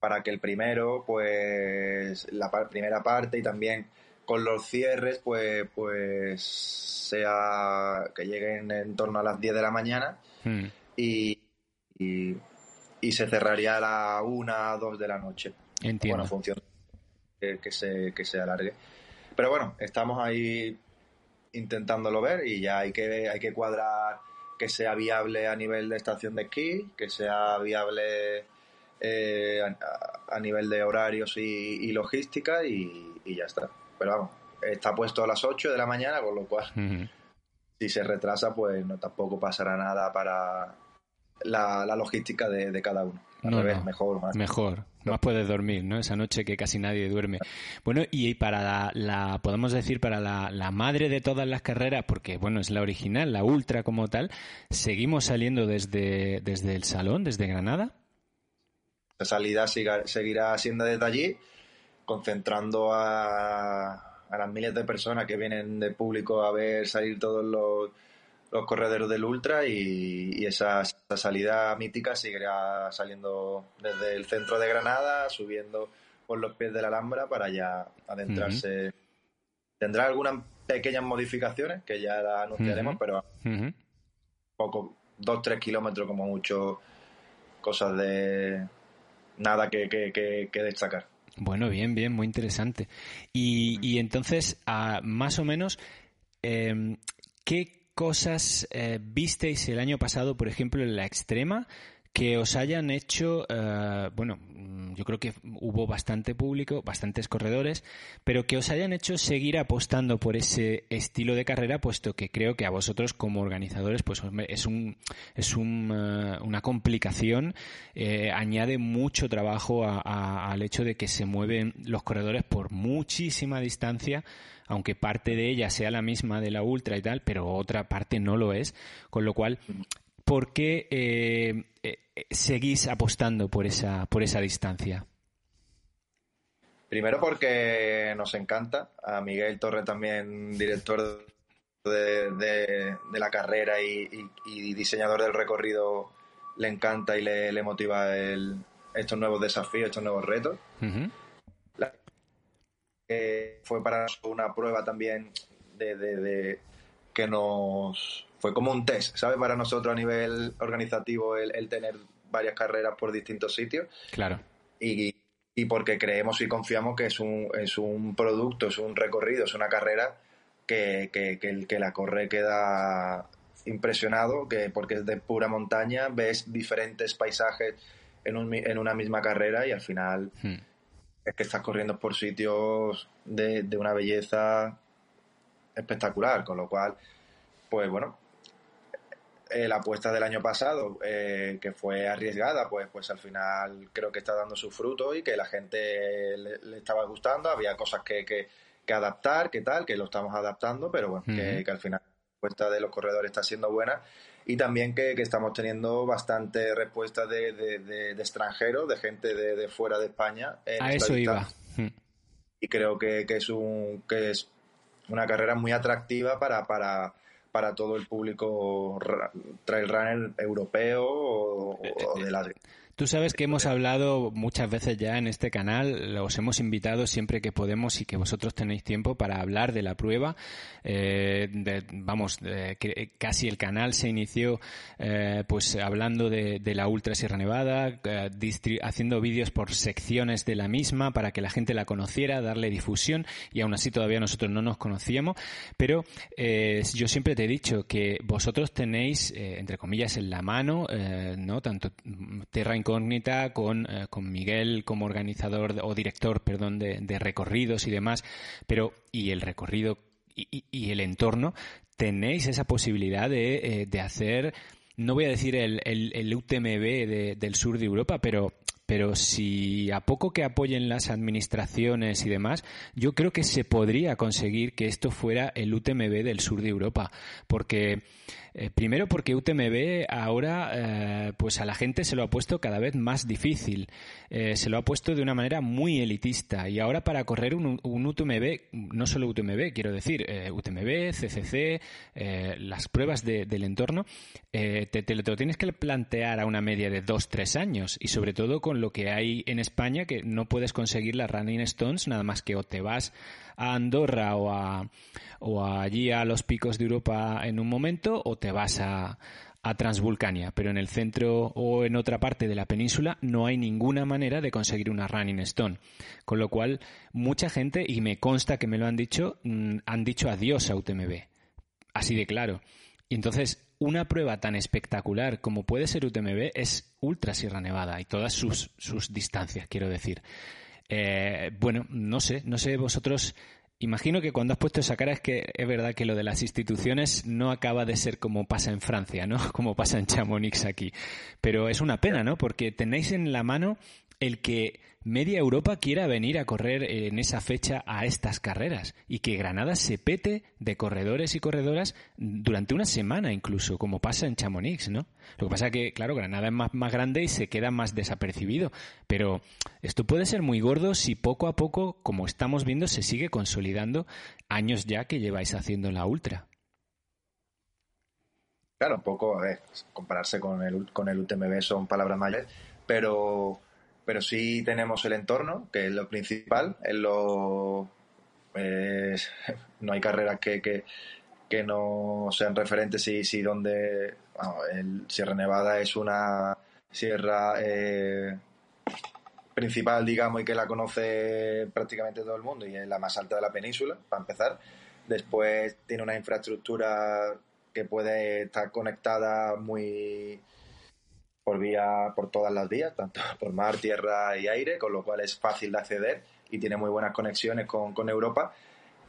para que el primero, pues la primera parte y también con los cierres, pues, pues sea que lleguen en torno a las 10 de la mañana hmm. y, y, se cerraría a la 1, 2 de la noche.
Entiendo.
Bueno, función que, se, que se alargue. Pero bueno, estamos ahí intentándolo ver y ya hay que, hay que cuadrar que sea viable a nivel de estación de esquí, que sea viable eh, a, nivel de horarios y, logística y, ya está. Pero vamos, está puesto a las 8 de la mañana, con lo cual si se retrasa pues no tampoco pasará nada para la, logística de cada uno mejor, más.
Mejor, más puedes dormir, ¿no? Esa noche que casi nadie duerme. Bueno, y para la, podemos decir, para la, madre de todas las carreras, porque, bueno, es la original, la ultra como tal, ¿seguimos saliendo desde, desde el salón, desde Granada?
La salida seguirá siendo desde allí, concentrando a, a las miles de personas que vienen de público a ver salir todos los los corredores del Ultra y, esa, salida mítica seguirá saliendo desde el centro de Granada, subiendo por los pies de la Alhambra para ya adentrarse. Tendrá algunas pequeñas modificaciones que ya las anunciaremos, pero poco, dos, tres kilómetros como mucho, cosas de nada que, que, destacar.
Bueno, bien, bien, muy interesante. Y, y entonces, más o menos, eh, ¿qué cosas eh, visteis el año pasado, por ejemplo, en la extrema? que os hayan hecho, eh, bueno, mm, yo creo que hubo bastante público, bastantes corredores, pero que os hayan hecho seguir apostando por ese estilo de carrera, puesto que creo que a vosotros como organizadores, pues es un es un, eh, una complicación, eh, añade mucho trabajo al hecho de que se mueven los corredores por muchísima distancia aunque parte de ella sea la misma de la ultra y tal, pero otra parte no lo es, con lo cual ¿por qué eh, eh, seguís apostando por esa, por esa distancia?
Primero porque nos encanta. A Miguel Torre también, director de, la carrera y, diseñador del recorrido, le encanta y le, motiva estos nuevos desafíos, estos nuevos retos. Fue para una prueba también de que nos fue como un test, ¿sabes? Para nosotros a nivel organizativo el, tener varias carreras por distintos sitios.
Claro.
Y, y, porque creemos y confiamos que es un, es un producto, es un recorrido, es una carrera que, que, que el que la corre queda impresionado, que porque es de pura montaña, ves diferentes paisajes en, un, en una misma carrera y al final hmm. Es que estás corriendo por sitios de, de una belleza espectacular, con lo cual, pues bueno, eh, la apuesta del año pasado, eh, que fue arriesgada, pues, pues al final creo que está dando su fruto y que la gente le, estaba gustando. Había cosas que, que, adaptar, que tal, que lo estamos adaptando, pero bueno, que, al final la apuesta de los corredores está siendo buena. Y también que, estamos teniendo bastante respuesta de, de, extranjeros, de gente de, fuera de España.
A eso iba.
Y creo que, es un, que es una carrera muy atractiva para, para para todo el público trail runner europeo o, o de la
Tú sabes que hemos hablado muchas veces ya en este canal, los hemos invitado siempre que podemos y que vosotros tenéis tiempo para hablar de la prueba. Eh, vamos, casi el canal se inició eh, pues hablando de, la Ultra Sierra Nevada, eh, haciendo vídeos por secciones de la misma para que la gente la conociera, darle difusión y aún así todavía nosotros no nos conocíamos. Pero yo siempre te he dicho que vosotros tenéis, entre comillas, en la mano, no tanto Terra con, eh, con Miguel como organizador o director, perdón, de, recorridos y demás, pero y el recorrido y, el entorno, tenéis esa posibilidad de, eh, hacer, no voy a decir el, el, UTMB del sur de Europa, pero pero si a poco que apoyen las administraciones y demás, yo creo que se podría conseguir que esto fuera el UTMB del sur de Europa, porque eh, primero porque UTMB ahora eh, pues a la gente se lo ha puesto cada vez más difícil, eh, se lo ha puesto de una manera muy elitista. Y ahora para correr un, UTMB, no solo UTMB, quiero decir, UTMB, CCC, las pruebas del entorno, te, te, lo tienes que plantear a una media de dos, tres años. Y sobre todo con lo que hay en España que no puedes conseguir las Running Stones nada más que o te vas a Andorra o, a, o allí a los picos de Europa en un momento o te vas a, a Transvulcania, pero en el centro o en otra parte de la península no hay ninguna manera de conseguir una Running Stone. Con lo cual, mucha gente, y me consta que me lo han dicho, mm, han dicho adiós a UTMB. Así de claro. Y entonces, una prueba tan espectacular como puede ser UTMB es Ultra Sierra Nevada y todas sus, sus distancias, quiero decir. Eh, bueno, no sé, no sé vosotros. Imagino que cuando has puesto esa cara es que es verdad que lo de las instituciones no acaba de ser como pasa en Francia, ¿no? Como pasa en Chamonix aquí. Pero es una pena, ¿no? Porque tenéis en la mano el que media Europa quiera venir a correr en esa fecha a estas carreras y que Granada se pete de corredores y corredoras durante una semana incluso, como pasa en Chamonix, ¿no? Lo que pasa es que, claro, Granada es más, grande y se queda más desapercibido, pero esto puede ser muy gordo si poco a poco, como estamos viendo, se sigue consolidando años ya que lleváis haciendo la ultra.
Claro, un poco, a ver, compararse con el, con el UTMB son palabras mayores, pero pero sí tenemos el entorno, que es lo principal, es lo, no hay carreras que, que, no sean referentes si, si donde el Sierra Nevada es una sierra eh, principal, digamos, y que la conoce prácticamente todo el mundo y es la más alta de la península, para empezar. Después tiene una infraestructura que puede estar conectada muy por vía por todas las vías, tanto por mar, tierra y aire, con lo cual es fácil de acceder y tiene muy buenas conexiones con, con Europa.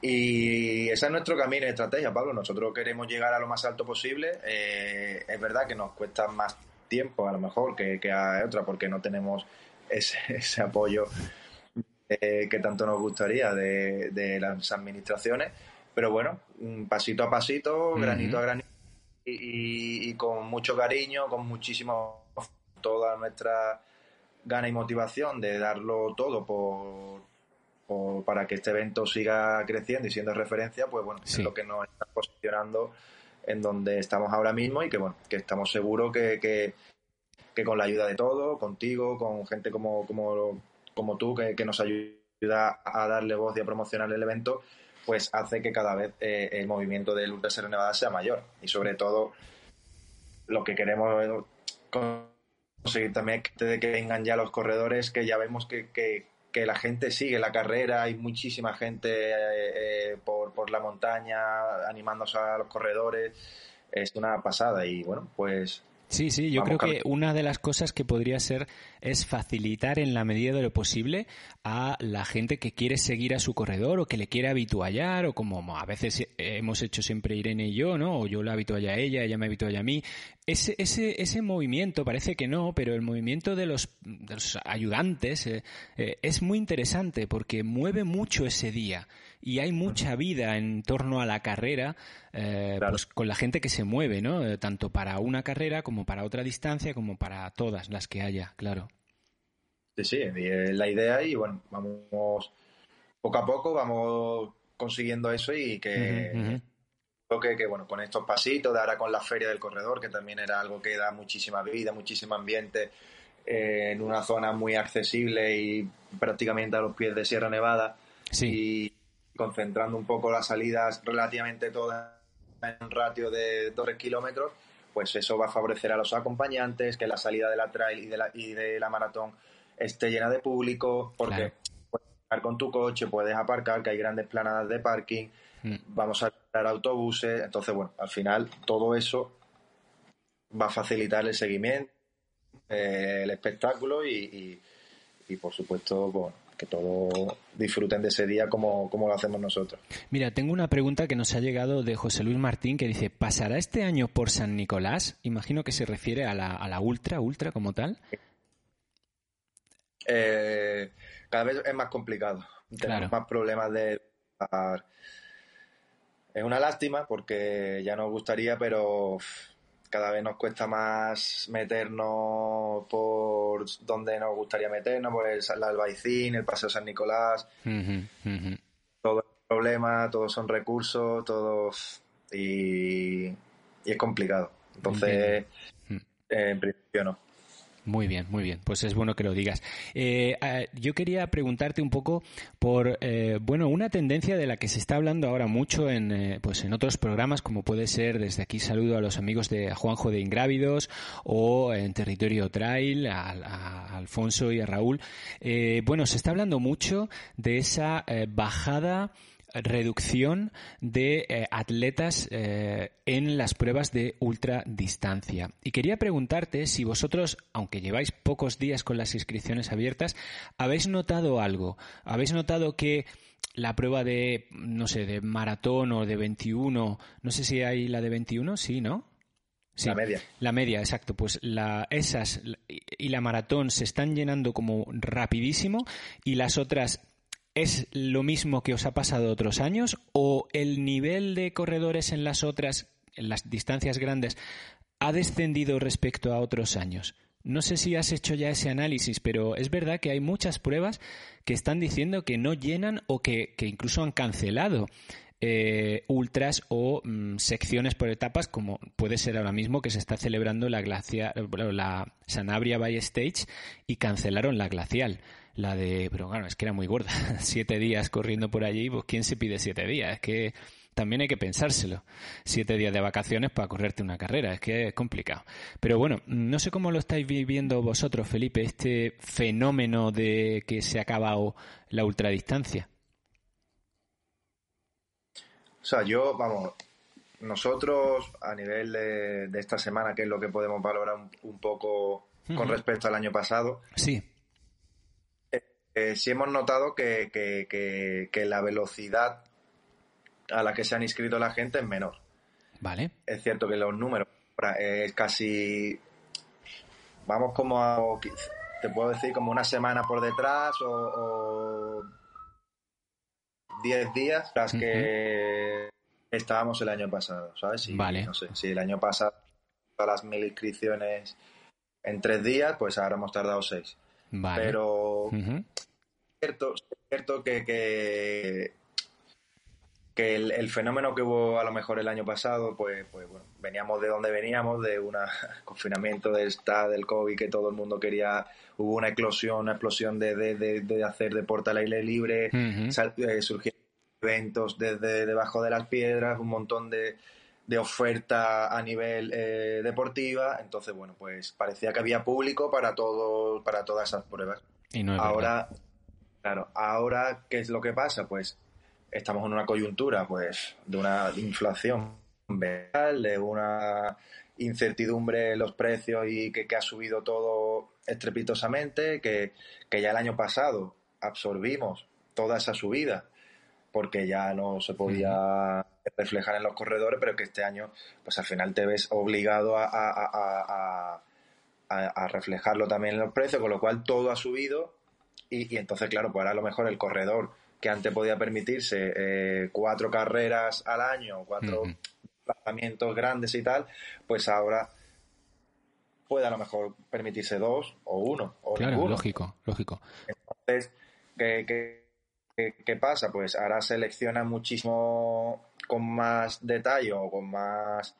Y ese es nuestro camino y estrategia, Pablo. Nosotros queremos llegar a lo más alto posible. Eh, es verdad que nos cuesta más tiempo, a lo mejor, que, que a otra, porque no tenemos ese, ese apoyo eh, que tanto nos gustaría de, de, las administraciones. Pero bueno, pasito a pasito, granito a granito, y, y, con mucho cariño, con muchísimo, toda nuestra gana y motivación de darlo todo por para que este evento siga creciendo y siendo referencia, pues bueno, es lo que nos está posicionando en donde estamos ahora mismo y que bueno, que estamos seguros que, que, con la ayuda de todos, contigo, con gente como, como, como tú, que, que, nos ayuda a darle voz y a promocionar el evento, pues hace que cada vez eh, el movimiento del Ultra Sierra Nevada sea mayor. Y sobre todo, lo que queremos conseguir también que vengan ya los corredores, que ya vemos que, que que la gente sigue la carrera, hay muchísima gente eh, eh, por, por la montaña animándose a los corredores, es una pasada y bueno, pues
Sí, sí, yo creo que una de las cosas que podría ser es facilitar en la medida de lo posible a la gente que quiere seguir a su corredor o que le quiere habituallar o como a veces hemos hecho siempre Irene y yo, ¿no? O yo la habitualla a ella, ella me habitualla a mí. Ese, ese, ese movimiento, parece que no, pero el movimiento de los, de los ayudantes eh, eh, es muy interesante porque mueve mucho ese día y hay mucha vida en torno a la carrera eh, pues con la gente que se mueve, ¿no? Eh, tanto para una carrera como para otra distancia como para todas las que haya, claro.
Sí, sí, es la idea y bueno, vamos poco a poco vamos consiguiendo eso y que creo que, que, bueno, con estos pasitos, de ahora con la feria del corredor, que también era algo que da muchísima vida, muchísimo ambiente eh, en una zona muy accesible y prácticamente a los pies de Sierra Nevada.
Sí.
Y, concentrando un poco las salidas relativamente todas en un ratio de 2 kilómetros, pues eso va a favorecer a los acompañantes, que la salida de la trail y de la, y de la maratón esté llena de público, porque puedes aparcar con tu coche, puedes aparcar, que hay grandes planadas de parking, mm. vamos a dar autobuses, entonces bueno, al final todo eso va a facilitar el seguimiento, eh, el espectáculo y, y, y por supuesto, bueno, que todos disfruten de ese día como, como, lo hacemos nosotros.
Mira, tengo una pregunta que nos ha llegado de José Luis Martín que dice, ¿pasará este año por San Nicolás? Imagino que se refiere a la, a la Ultra, Ultra como tal.
Eh, cada vez es más complicado. Tenemos más problemas de... Es una lástima porque ya nos gustaría, pero cada vez nos cuesta más meternos por donde nos gustaría meternos, por el, el Albaicín, el Paseo San Nicolás. Todo es problema, todos son recursos, todos. Y, y es complicado. Entonces, en principio no.
Muy bien, muy bien. Pues es bueno que lo digas. Eh, yo quería preguntarte un poco por, eh, bueno, una tendencia de la que se está hablando ahora mucho en, eh, pues en otros programas, como puede ser desde aquí saludo a los amigos de Juanjo de Ingrávidos o en Territorio Trail, a, a Alfonso y a Raúl. bueno, se está hablando mucho de esa bajada reducción de eh, atletas eh, en las pruebas de ultradistancia. Y quería preguntarte si vosotros, aunque lleváis pocos días con las inscripciones abiertas, habéis notado algo. ¿Habéis notado que la prueba de, no sé, de maratón o de 21, no sé si hay la de 21, sí, ¿no?
Sí, la media.
La media, exacto. Pues la, esas y la maratón se están llenando como rapidísimo y las otras ¿Es lo mismo que os ha pasado otros años o el nivel de corredores en las otras, en las distancias grandes, ha descendido respecto a otros años? No sé si has hecho ya ese análisis, pero es verdad que hay muchas pruebas que están diciendo que no llenan o que, incluso han cancelado eh, ultras o mm, secciones por etapas, como puede ser ahora mismo que se está celebrando la, glacia, la Sanabria Bay Stage y cancelaron la glacial la de, pero bueno, es que era muy gorda, siete días corriendo por allí, pues ¿quién se pide siete días? Es que también hay que pensárselo. Siete días de vacaciones para correrte una carrera, es que es complicado. Pero bueno, no sé cómo lo estáis viviendo vosotros, Felipe, este fenómeno de que se ha acabado la ultradistancia.
O sea, yo, vamos, nosotros a nivel de, esta semana, que es lo que podemos valorar un, poco con respecto al año pasado.
Sí.
Eh, sí hemos notado que, que, la velocidad a la que se han inscrito la gente es menor.
Vale.
Es cierto que los números es casi. Vamos como a. Te puedo decir como una semana por detrás o. 10 días las que estábamos el año pasado, ¿sabes?
vale.
No sé, si el año pasado las mil inscripciones en tres días, pues ahora hemos tardado seis.
Vale.
Pero es cierto, cierto que, que, el, fenómeno que hubo a lo mejor el año pasado, pues, pues bueno, veníamos de donde veníamos, de un confinamiento del estado del COVID, que todo el mundo quería, hubo una eclosión, una explosión de, de, de, hacer deporte al aire libre, uh surgieron eventos desde debajo de las piedras, un montón de, de oferta a nivel eh, deportiva. Entonces, bueno, pues parecía que había público para todo, para todas esas pruebas.
Y no
ahora, claro, ahora, ¿qué es lo que pasa? Pues estamos en una coyuntura, pues, de una inflación de una incertidumbre en los precios y que, ha subido todo estrepitosamente, que, que ya el año pasado absorbimos toda esa subida porque ya no se podía reflejar en los corredores, pero que este año, pues al final te ves obligado a, reflejarlo también en los precios, con lo cual todo ha subido y, entonces, claro, pues ahora a lo mejor el corredor que antes podía permitirse eh, cuatro carreras al año, cuatro lanzamientos grandes y tal, pues ahora puede a lo mejor permitirse dos o uno o
claro, lógico, lógico.
Entonces, que ¿Qué, pasa? Pues ahora selecciona muchísimo con más detalle o con más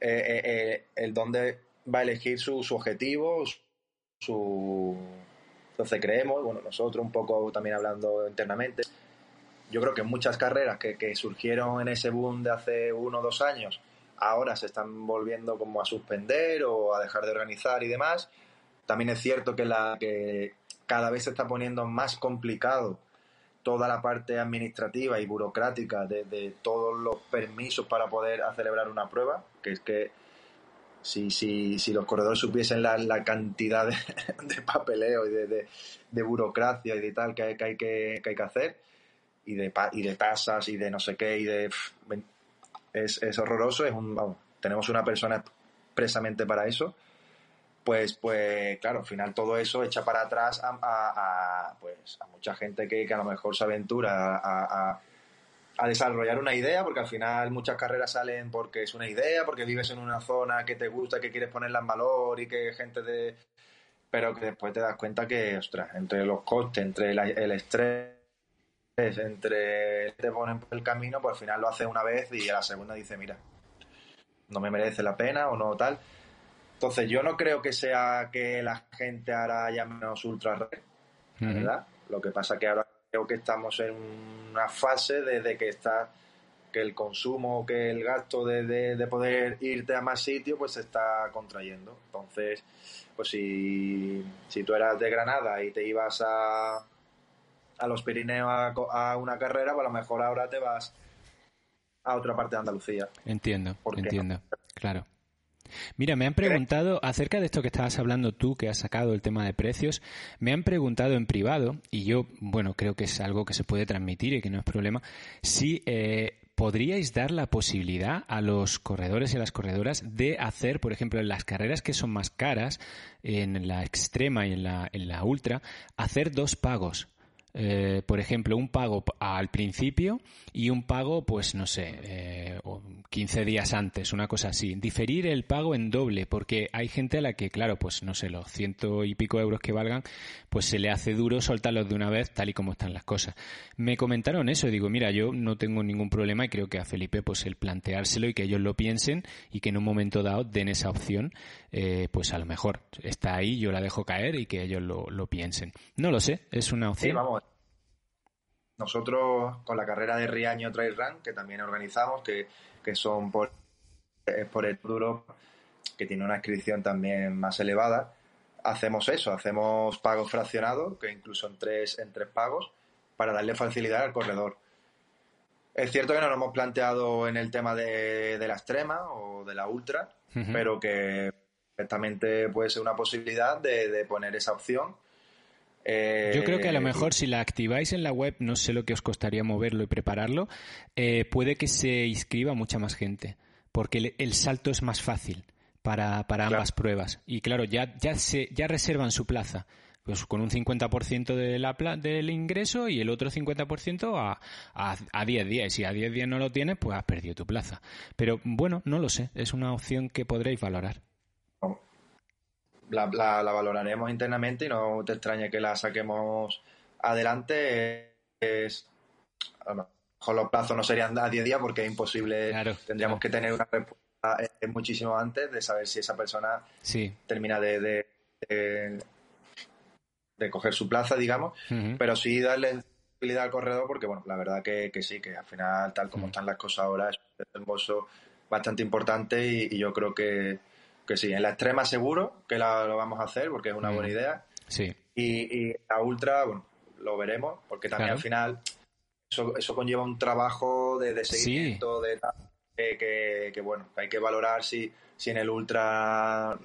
eh, eh, eh, el dónde va a elegir sus su objetivo, su entonces creemos, bueno, nosotros un poco también hablando internamente, yo creo que muchas carreras que, que surgieron en ese boom de hace uno o dos años, ahora se están volviendo como a suspender o a dejar de organizar y demás. También es cierto que, la, que cada vez se está poniendo más complicado toda la parte administrativa y burocrática de, todos los permisos para poder celebrar una prueba, que es que si, si, si los corredores supiesen la, cantidad de, papeleo y de, burocracia y de tal que hay que, hay que, hay que hacer, y de, y de tasas y de no sé qué, y de... Es, es horroroso, es un, vamos, tenemos una persona expresamente para eso pues, pues claro, al final todo eso echa para atrás a, pues, a mucha gente que, a lo mejor se aventura a, desarrollar una idea, porque al final muchas carreras salen porque es una idea, porque vives en una zona que te gusta, que quieres ponerla en valor y que gente de... Pero que después te das cuenta que, ostras, entre los costes, entre el estrés, entre te ponen por el camino, pues al final lo hace una vez y a la segunda dice, mira, no me merece la pena o no tal. Entonces, yo no creo que sea que la gente ahora haya menos ultra red, ¿verdad? Lo que pasa que ahora creo que estamos en una fase desde que está que el consumo, que el gasto de, poder irte a más sitios, pues se está contrayendo. Entonces, pues si, si tú eras de Granada y te ibas a, a los Pirineos a, una carrera, pues a lo mejor ahora te vas a otra parte de Andalucía.
Entiendo, entiendo, claro. Mira, me han preguntado acerca de esto que estabas hablando tú, que has sacado el tema de precios, me han preguntado en privado, y yo, bueno, creo que es algo que se puede transmitir y que no es problema, si eh, podríais dar la posibilidad a los corredores y a las corredoras de hacer, por ejemplo, en las carreras que son más caras, en la extrema y en la, en la ultra, hacer dos pagos. Eh, por ejemplo, un pago al principio y un pago, pues no sé, eh, 15 días antes, una cosa así. Diferir el pago en doble, porque hay gente a la que, claro, pues no sé, los ciento y pico euros que valgan, pues se le hace duro soltarlos de una vez tal y como están las cosas. Me comentaron eso, digo, mira, yo no tengo ningún problema y creo que a Felipe, pues el planteárselo y que ellos lo piensen y que en un momento dado den esa opción, eh, pues a lo mejor está ahí, yo la dejo caer y que ellos lo, lo piensen. No lo sé, es una opción.
Sí, vamos nosotros con la carrera de Riaño Trail Run, que también organizamos, que, son por, por el duro, que tiene una inscripción también más elevada, hacemos eso, hacemos pagos fraccionados, que incluso en tres, en tres pagos, para darle facilidad al corredor. Es cierto que no lo hemos planteado en el tema de, la extrema o de la ultra, pero que perfectamente puede ser una posibilidad de, poner esa opción.
Yo creo que a lo eh, mejor si la activáis en la web, no sé lo que os costaría moverlo y prepararlo, eh, puede que se inscriba mucha más gente, porque el salto es más fácil para, para ambas pruebas. Y claro, ya, ya, se, ya reservan su plaza. Pues con un 50% de la, del ingreso y el otro 50% a, a, a 10 días. Si a 10 días no lo tienes, pues has perdido tu plaza. Pero bueno, no lo sé. Es una opción que podréis valorar.
La, la, valoraremos internamente y no te extrañe que la saquemos adelante. Es, a lo mejor los plazos no serían a 10 días porque es imposible. Tendríamos que tener una respuesta es muchísimo antes de saber si esa persona termina de, de, coger su plaza, digamos, pero sí darle al corredor porque, bueno, la verdad que, sí, que al final, tal como están las cosas ahora, es un desembolso bastante importante y, yo creo que, que, sí. En la extrema seguro que lo vamos a hacer porque es una buena idea.
Sí.
Y, y la ultra, bueno, lo veremos porque también al final eso, eso conlleva un trabajo de, de seguimiento, de tal que, bueno, hay que valorar si, si en el ultra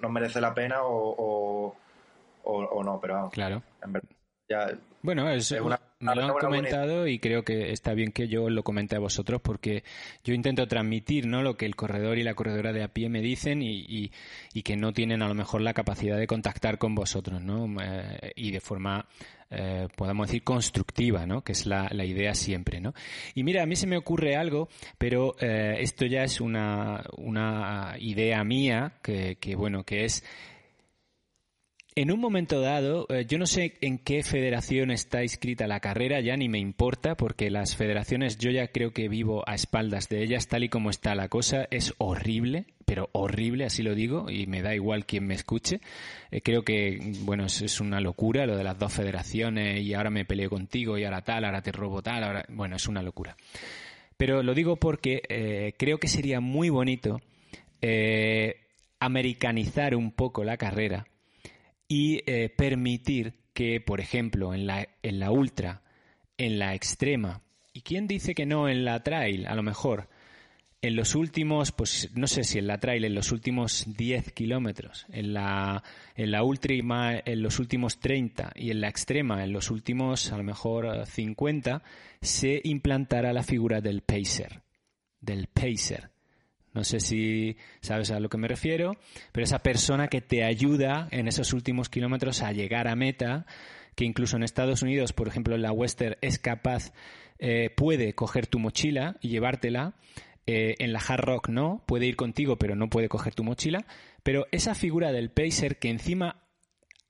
nos merece la pena o, o, no, pero
claro.
en verdad, ya,
bueno, es, una, me lo han comentado y creo que está bien que yo lo comente a vosotros porque yo intento transmitir ¿no? lo que el corredor y la corredora de a pie me dicen y, y, que no tienen a lo mejor la capacidad de contactar con vosotros ¿no? Eh, y de forma, eh, podemos decir, constructiva, ¿no? que es la, la, idea siempre. ¿no? Y mira, a mí se me ocurre algo, pero eh, esto ya es una, una idea mía que, que bueno, que es en un momento dado, eh, yo no sé en qué federación está inscrita la carrera, ya ni me importa, porque las federaciones, yo ya creo que vivo a espaldas de ellas, tal y como está la cosa, es horrible, pero horrible, así lo digo, y me da igual quien me escuche. Eh, creo que, bueno, es, una locura lo de las dos federaciones, y ahora me peleo contigo, y ahora tal, ahora te robo tal, ahora, bueno, es una locura. Pero lo digo porque eh, creo que sería muy bonito americanizar un poco la carrera y eh, permitir que, por ejemplo, en la, en la ultra, en la extrema, y quién dice que no en la trail, a lo mejor, en los últimos, pues no sé si en la trail, en los últimos 10 kilómetros, en la, en la ultra en los últimos 30 y en la extrema en los últimos a lo mejor 50, se implantara la figura del pacer, del pacer, no sé si sabes a lo que me refiero, pero esa persona que te ayuda en esos últimos kilómetros a llegar a meta, que incluso en Estados Unidos, por ejemplo, en la Western es capaz, eh, puede coger tu mochila y llevártela. Eh, en la Hard Rock no, puede ir contigo, pero no puede coger tu mochila. Pero esa figura del pacer que encima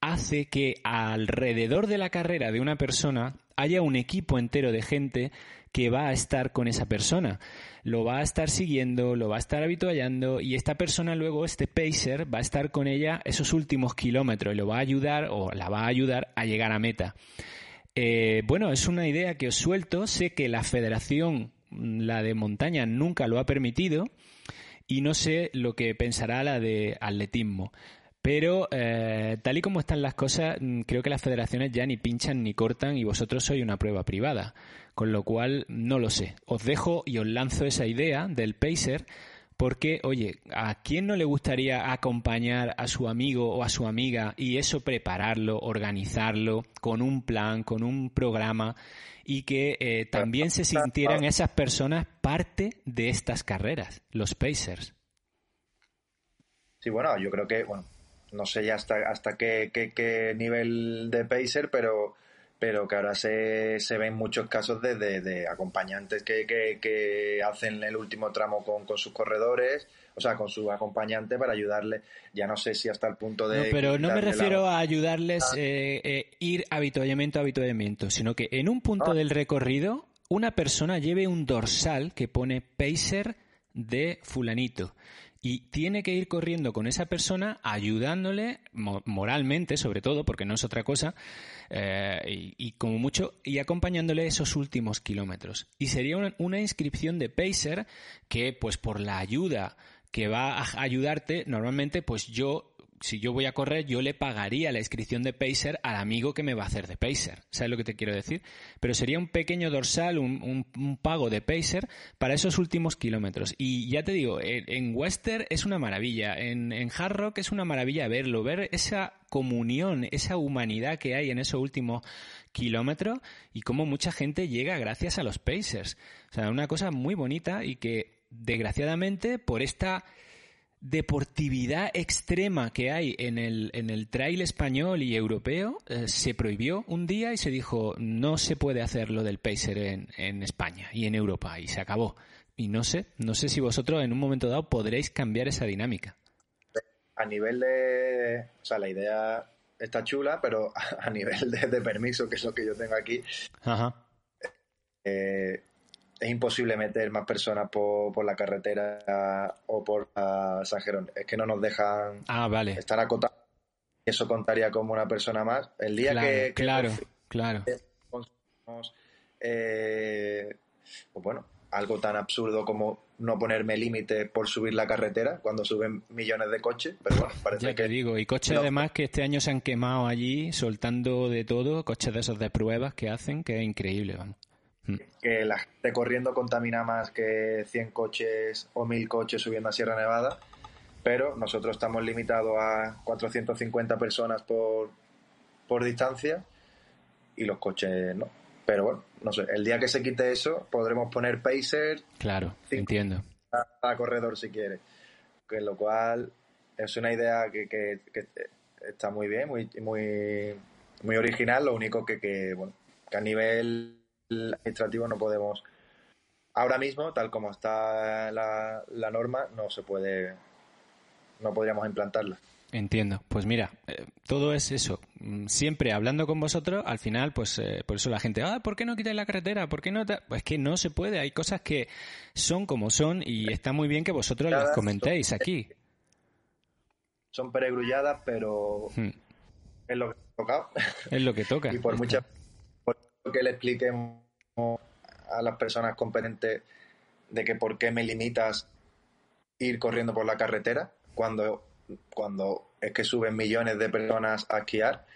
hace que alrededor de la carrera de una persona haya un equipo entero de gente que va a estar con esa persona. Lo va a estar siguiendo, lo va a estar habituallando y esta persona luego, este pacer, va a estar con ella esos últimos kilómetros y lo va a ayudar o la va a ayudar a llegar a meta. Eh, bueno, es una idea que os suelto. Sé que la federación, la de montaña, nunca lo ha permitido y no sé lo que pensará la de atletismo. Pero eh, tal y como están las cosas, mm, creo que las federaciones ya ni pinchan ni cortan y vosotros sois una prueba privada. Con lo cual, no lo sé. Os dejo y os lanzo esa idea del pacer porque, oye, ¿a quién no le gustaría acompañar a su amigo o a su amiga y eso prepararlo, organizarlo con un plan, con un programa y que eh, también se sintieran esas personas parte de estas carreras, los Pacers?
Sí, bueno, yo creo que, bueno, no sé ya hasta, hasta qué, qué, nivel de pacer, pero, pero que ahora se, se ven muchos casos de, de, acompañantes que, que, hacen el último tramo con, con sus corredores, o sea, con su acompañante para ayudarle. Ya no sé si hasta el punto de.
No, pero no me refiero a ayudarles ah. eh, eh, ir habituallamiento a habituallamiento, sino que en un punto ah. del recorrido una persona lleve un dorsal que pone pacer de fulanito y tiene que ir corriendo con esa persona ayudándole moralmente, sobre todo, porque no es otra cosa, eh, y, como mucho, y acompañándole esos últimos kilómetros. Y sería una, una inscripción de Pacer que, pues por la ayuda que va a ayudarte, normalmente, pues yo si yo voy a correr, yo le pagaría la inscripción de Pacer al amigo que me va a hacer de Pacer. ¿Sabes lo que te quiero decir? Pero sería un pequeño dorsal, un, pago de Pacer para esos últimos kilómetros. Y ya te digo, en, Western es una maravilla, en, en Hard Rock es una maravilla verlo, ver esa comunión, esa humanidad que hay en esos últimos kilómetros y cómo mucha gente llega gracias a los Pacers. O sea, una cosa muy bonita y que desgraciadamente por esta deportividad extrema que hay en el, en el trail español y europeo eh, se prohibió un día y se dijo no se puede hacer lo del pacer en, en España y en Europa y se acabó. Y no sé, no sé si vosotros en un momento dado podréis cambiar esa dinámica.
A nivel de, o sea, la idea está chula, pero a nivel de, de permiso, que es lo que yo tengo aquí, Ajá. Eh, es imposible meter más personas por, la carretera o por San Jerónimo. Es que no nos dejan
ah, vale.
estar acotados. Eso contaría como una persona más. El día
que, Claro, claro.
Eh, pues bueno, algo tan absurdo como no ponerme límite por subir la carretera cuando suben millones de coches, pero bueno, parece
ya que... digo, y coches además que este año se han quemado allí soltando de todo, coches de esos de pruebas que hacen, que es increíble, vamos.
Mm. que la gente corriendo contamina más que 100 coches o 1000 coches subiendo a Sierra Nevada, pero nosotros estamos limitados a 450 personas por, por distancia y los coches no. Pero bueno, no sé, el día que se quite eso podremos poner pacer.
Claro, entiendo.
A, corredor si quiere. Que lo cual es una idea que, que, está muy bien, muy, muy, muy original. Lo único que, que, bueno, que a nivel administrativo no podemos, ahora mismo, tal como está la, norma, no se puede, no podríamos implantarla.
Entiendo. Pues mira, eh, todo es eso. Mm, siempre hablando con vosotros, al final, pues eh, por eso la gente, ah, ¿por qué no quitáis la carretera? ¿Por qué no? Pues que no se puede. Hay cosas que son como son y está muy bien que vosotros las comentéis aquí.
Son peregrulladas, pero hmm. es lo que toca.
Es lo que toca.
y por muchas que le expliquemos a las personas competentes de que por qué me limitas ir corriendo por la carretera cuando, cuando es que suben millones de personas a esquiar.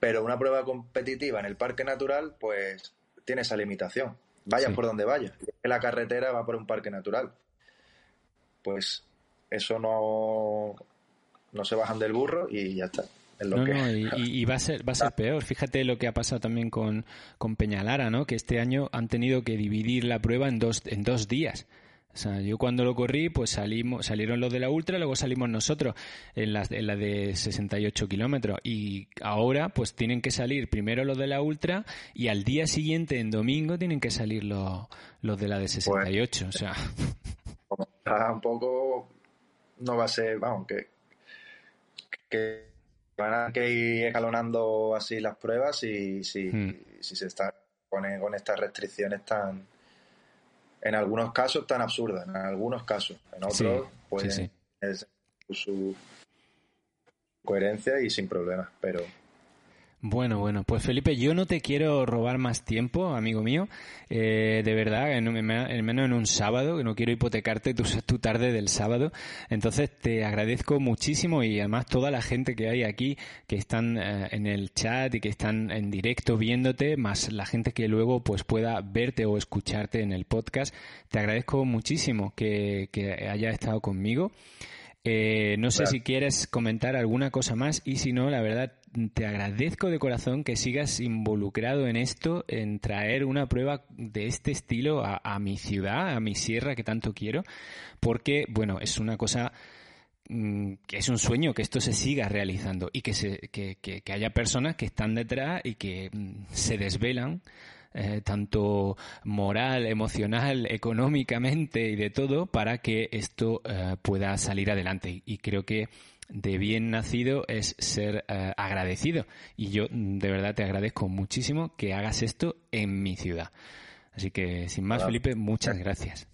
Pero una prueba competitiva en el parque natural, pues tiene esa limitación. Vaya por donde vaya. La carretera va por un parque natural. Pues eso no, no se bajan del burro y ya está
no, no, y, va a ser va a ser peor. Fíjate lo que ha pasado también con, con Peñalara, ¿no? Que este año han tenido que dividir la prueba en dos en dos días. O sea, yo cuando lo corrí, pues salimos, salieron los de la ultra, luego salimos nosotros en la, en la de 68 kilómetros. Y ahora, pues tienen que salir primero los de la ultra y al día siguiente, en domingo, tienen que salir los, los de la de 68. o sea.
Un poco, no va a ser, vamos, que, que van a que ir escalonando así las pruebas y si, hmm. si se está con, con estas restricciones tan en algunos casos tan absurdas, en algunos casos, en otros pues es su coherencia y sin problemas, pero
bueno, bueno, pues Felipe, yo no te quiero robar más tiempo, amigo mío, eh, de verdad, en, menos en un sábado, que no quiero hipotecarte tu, tu, tarde del sábado, entonces te agradezco muchísimo y además toda la gente que hay aquí, que están eh, en el chat y que están en directo viéndote, más la gente que luego pues pueda verte o escucharte en el podcast, te agradezco muchísimo que, que haya estado conmigo. Eh, no sé si quieres comentar alguna cosa más y si no, la verdad, te agradezco de corazón que sigas involucrado en esto, en traer una prueba de este estilo a, mi ciudad, a mi sierra que tanto quiero, porque, bueno, es una cosa mm, que es un sueño que esto se siga realizando y que, se, que, que, que haya personas que están detrás y que mm, se desvelan eh, tanto moral, emocional, económicamente y de todo para que esto eh, pueda salir adelante. Y creo que de bien nacido es ser eh, agradecido. Y yo de verdad te agradezco muchísimo que hagas esto en mi ciudad. Así que, sin más, Felipe, muchas gracias.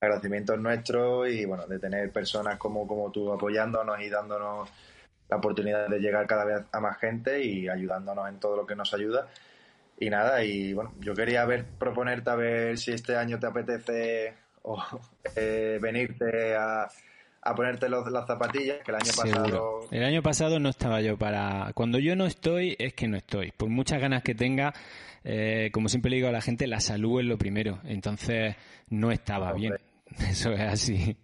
agradecimiento nuestro y bueno, de tener personas como, como tú apoyándonos y dándonos la oportunidad de llegar cada vez a más gente y ayudándonos en todo lo que nos ayuda. Y nada, y bueno, yo quería ver, proponerte a ver si este año te apetece o, eh, venirte a, a ponerte los, las zapatillas, que el año pasado...
El año pasado no estaba yo para... Cuando yo no estoy, es que no estoy. Por muchas ganas que tenga, eh, como siempre le digo a la gente, la salud es lo primero. Entonces, no estaba bien. Eso es así.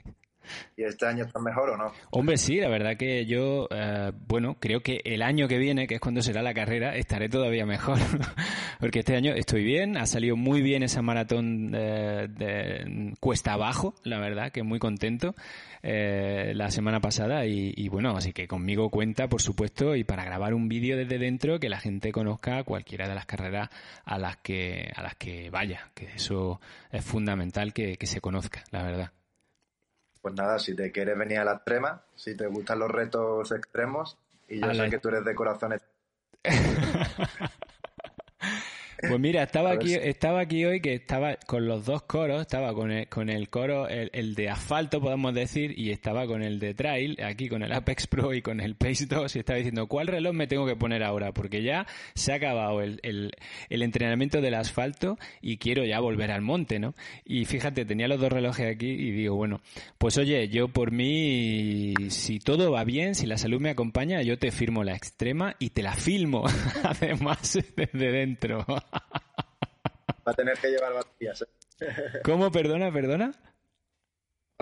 ¿Y este año está mejor o no?
Hombre, sí, la verdad que yo, eh, bueno, creo que el año que viene, que es cuando será la carrera, estaré todavía mejor. Porque este año estoy bien, ha salido muy bien esa maratón de, cuesta abajo, la verdad, que muy contento eh, la semana pasada. Y, bueno, así que conmigo cuenta, por supuesto, y para grabar un vídeo desde dentro que la gente conozca cualquiera de las carreras a las que, a las que vaya, que eso es fundamental que se conozca, la verdad.
Pues nada, si te quieres venir a la extrema, si te gustan los retos extremos, y yo sé que tú eres de corazones.
Pues mira, estaba aquí, estaba aquí hoy que estaba con los dos coros, estaba con el, con el coro, el, de asfalto, podemos decir, y estaba con el de trail, aquí con el Apex Pro y con el Pace 2, y estaba diciendo, ¿cuál reloj me tengo que poner ahora? Porque ya se ha acabado el, el, el entrenamiento del asfalto y quiero ya volver al monte, ¿no? Y fíjate, tenía los dos relojes aquí y digo, bueno, pues oye, yo por mí, si todo va bien, si la salud me acompaña, yo te firmo la extrema y te la filmo, además, desde dentro.
Va a tener que llevar baterías. ¿eh?
¿Cómo? Perdona, perdona.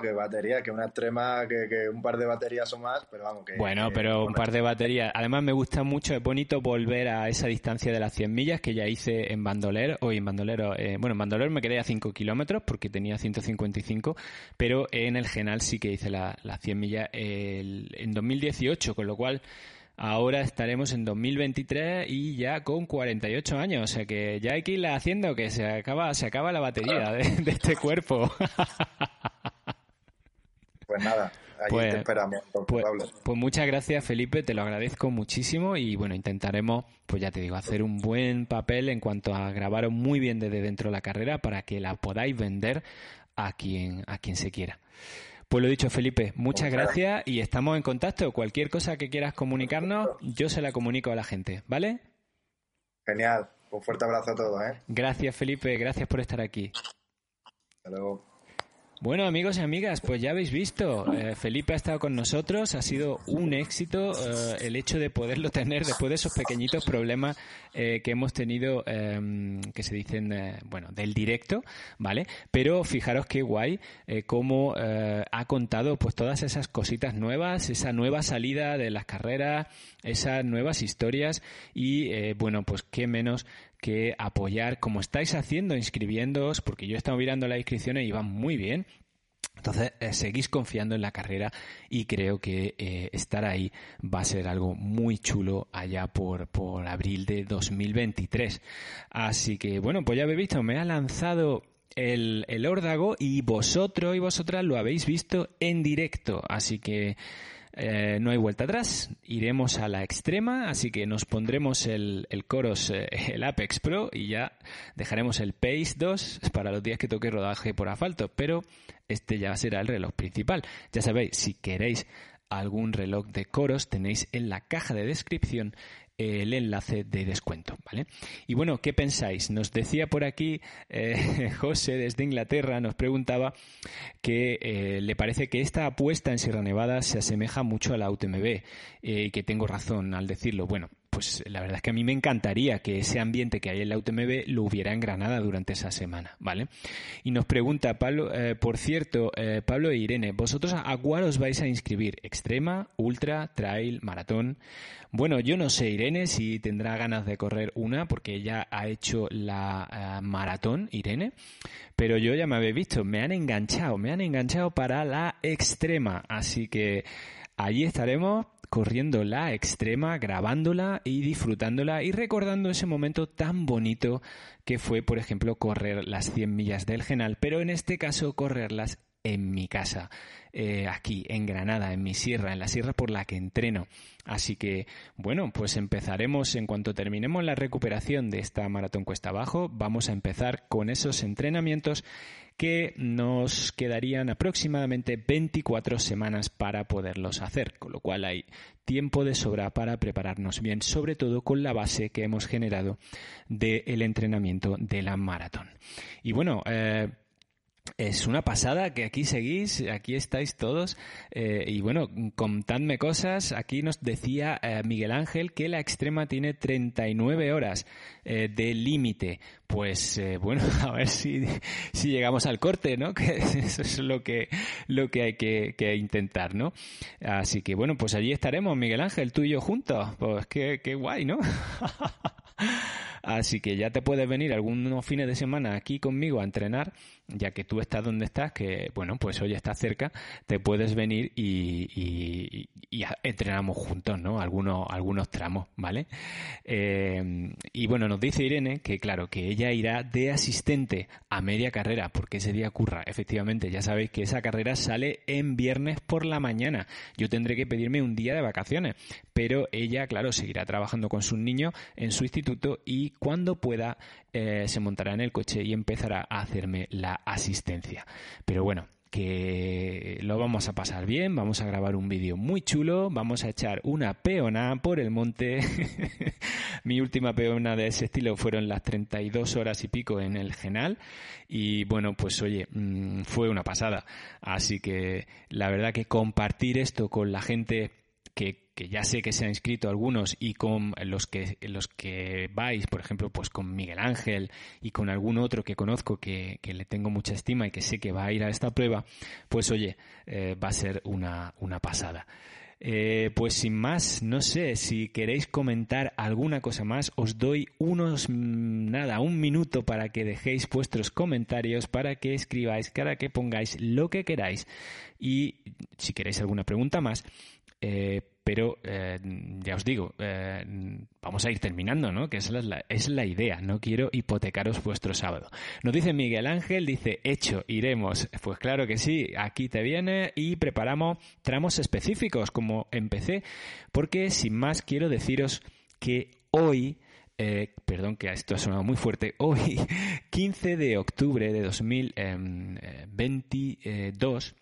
Que batería, que una extrema, que, un par de baterías o más, pero vamos, que...
Bueno, pero un par de baterías. Además me gusta mucho, es bonito volver a esa distancia de las 100 millas que ya hice en Bandoler, o en Bandolero, eh, bueno, en Bandoler me quedé a 5 kilómetros porque tenía 155, pero en el Genal sí que hice las la 100 millas en 2018, con lo cual Ahora estaremos en 2023 y ya con 48 años, o sea que ya hay que ir haciendo que se acaba, se acaba la batería de, este cuerpo.
Pues nada, allí pues, te esperamos.
Pues, pues, muchas gracias Felipe, te lo agradezco muchísimo y bueno, intentaremos, pues ya te digo, hacer un buen papel en cuanto a grabar muy bien desde dentro de la carrera para que la podáis vender a quien, a quien se quiera. Pues lo dicho, Felipe, muchas gracias y estamos en contacto. Cualquier cosa que quieras comunicarnos, yo se la comunico a la gente, ¿vale?
Genial. Un fuerte abrazo a todos, ¿eh?
Gracias, Felipe. Gracias por estar aquí.
Hasta luego.
Bueno, amigos y amigas, pues ya habéis visto, eh, Felipe ha estado con nosotros, ha sido un éxito eh, el hecho de poderlo tener después de esos pequeñitos problemas eh, que hemos tenido, em, que se dicen, bueno, del directo, ¿vale? Pero fijaros qué guay cómo ha contado pues todas esas cositas nuevas, esa nueva salida de las carreras, esas nuevas historias y, bueno, pues qué menos que apoyar como estáis haciendo, inscribiéndoos, porque yo he estado mirando las inscripciones y van muy bien. Entonces, eh, seguís confiando en la carrera y creo que eh, estar ahí va a ser algo muy chulo allá por, por abril de 2023. Así que, bueno, pues ya habéis visto, me ha lanzado el, el órdago y vosotros y vosotras lo habéis visto en directo. Así que eh, no hay vuelta atrás, iremos a la extrema, así que nos pondremos el, el Coros, eh, el Apex Pro y ya dejaremos el Pace 2 para los días que toque rodaje por asfalto, pero este ya será el reloj principal. Ya sabéis, si queréis algún reloj de Coros tenéis en la caja de descripción el enlace de descuento, ¿vale? Y bueno, ¿qué pensáis? Nos decía por aquí eh, José desde Inglaterra, nos preguntaba que eh, le parece que esta apuesta en Sierra Nevada se asemeja mucho a la UTMB eh, y que tengo razón al decirlo. Bueno, pues la verdad es que a mí me encantaría que ese ambiente que hay en la UTMB lo hubiera en Granada durante esa semana, ¿vale? Y nos pregunta Pablo, eh, por cierto, eh, Pablo e Irene, ¿vosotros a cuál os vais a inscribir? ¿Extrema, ultra, trail, maratón? Bueno, yo no sé, Irene, si tendrá ganas de correr una, porque ella ha hecho la eh, maratón, Irene, pero yo ya me habéis visto, me han enganchado, me han enganchado para la extrema, así que allí estaremos corriendo la extrema, grabándola y disfrutándola y recordando ese momento tan bonito que fue, por ejemplo, correr las 100 millas del Genal, pero en este caso correrlas en mi casa, eh, aquí en Granada, en mi sierra, en la sierra por la que entreno. Así que, bueno, pues empezaremos en cuanto terminemos la recuperación de esta maratón cuesta abajo, vamos a empezar con esos entrenamientos que nos quedarían aproximadamente 24 semanas para poderlos hacer, con lo cual hay tiempo de sobra para prepararnos bien, sobre todo con la base que hemos generado del entrenamiento de la maratón. Y bueno, eh, es una pasada que aquí seguís, aquí estáis todos. Eh, y bueno, contadme cosas. Aquí nos decía eh, Miguel Ángel que la extrema tiene 39 horas eh, de límite. Pues bueno, a ver si, si llegamos al corte, ¿no? Que eso es lo que, lo que hay que, que, intentar, ¿no? Así que bueno, pues allí estaremos, Miguel Ángel, tú y yo juntos. Pues qué, qué guay, ¿no? Así que ya te puedes venir algunos fines de semana aquí conmigo a entrenar, ya que tú estás donde estás, que bueno, pues hoy estás cerca, te puedes venir y, entrenamos juntos, ¿no? Algunos, algunos tramos, ¿vale? Eh, y bueno, nos dice Irene que claro, que ella irá de asistente a media carrera, porque ese día curra. Efectivamente, ya sabéis que esa carrera sale en viernes por la mañana. Yo tendré que pedirme un día de vacaciones, pero ella, claro, seguirá trabajando con sus niños en su instituto y cuando pueda eh, se montará en el coche y empezará a hacerme la asistencia. Pero bueno, que lo vamos a pasar bien, vamos a grabar un vídeo muy chulo, vamos a echar una peona por el monte. Mi última peona de ese estilo fueron las 32 horas y pico en el Genal y bueno, pues oye, mm, fue una pasada. Así que la verdad que compartir esto con la gente que, ya sé que se han inscrito algunos y con los que los que vais, por ejemplo, pues con Miguel Ángel y con algún otro que conozco que, le tengo mucha estima y que sé que va a ir a esta prueba, pues oye, eh, va a ser una, una pasada. Eh, pues sin más, no sé si queréis comentar alguna cosa más, os doy unos, mm, nada, un minuto para que dejéis vuestros comentarios, para que escribáis, para que pongáis lo que queráis y si queréis alguna pregunta más, eh, pero eh, ya os digo, eh, vamos a ir terminando, ¿no? Que es la, es la idea, no quiero hipotecaros vuestro sábado. Nos dice Miguel Ángel, dice, hecho, iremos. Pues claro que sí, aquí te viene y preparamos tramos específicos como empecé, porque sin más quiero deciros que hoy... perdón que esto ha sonado muy fuerte, hoy 15 de octubre de 2022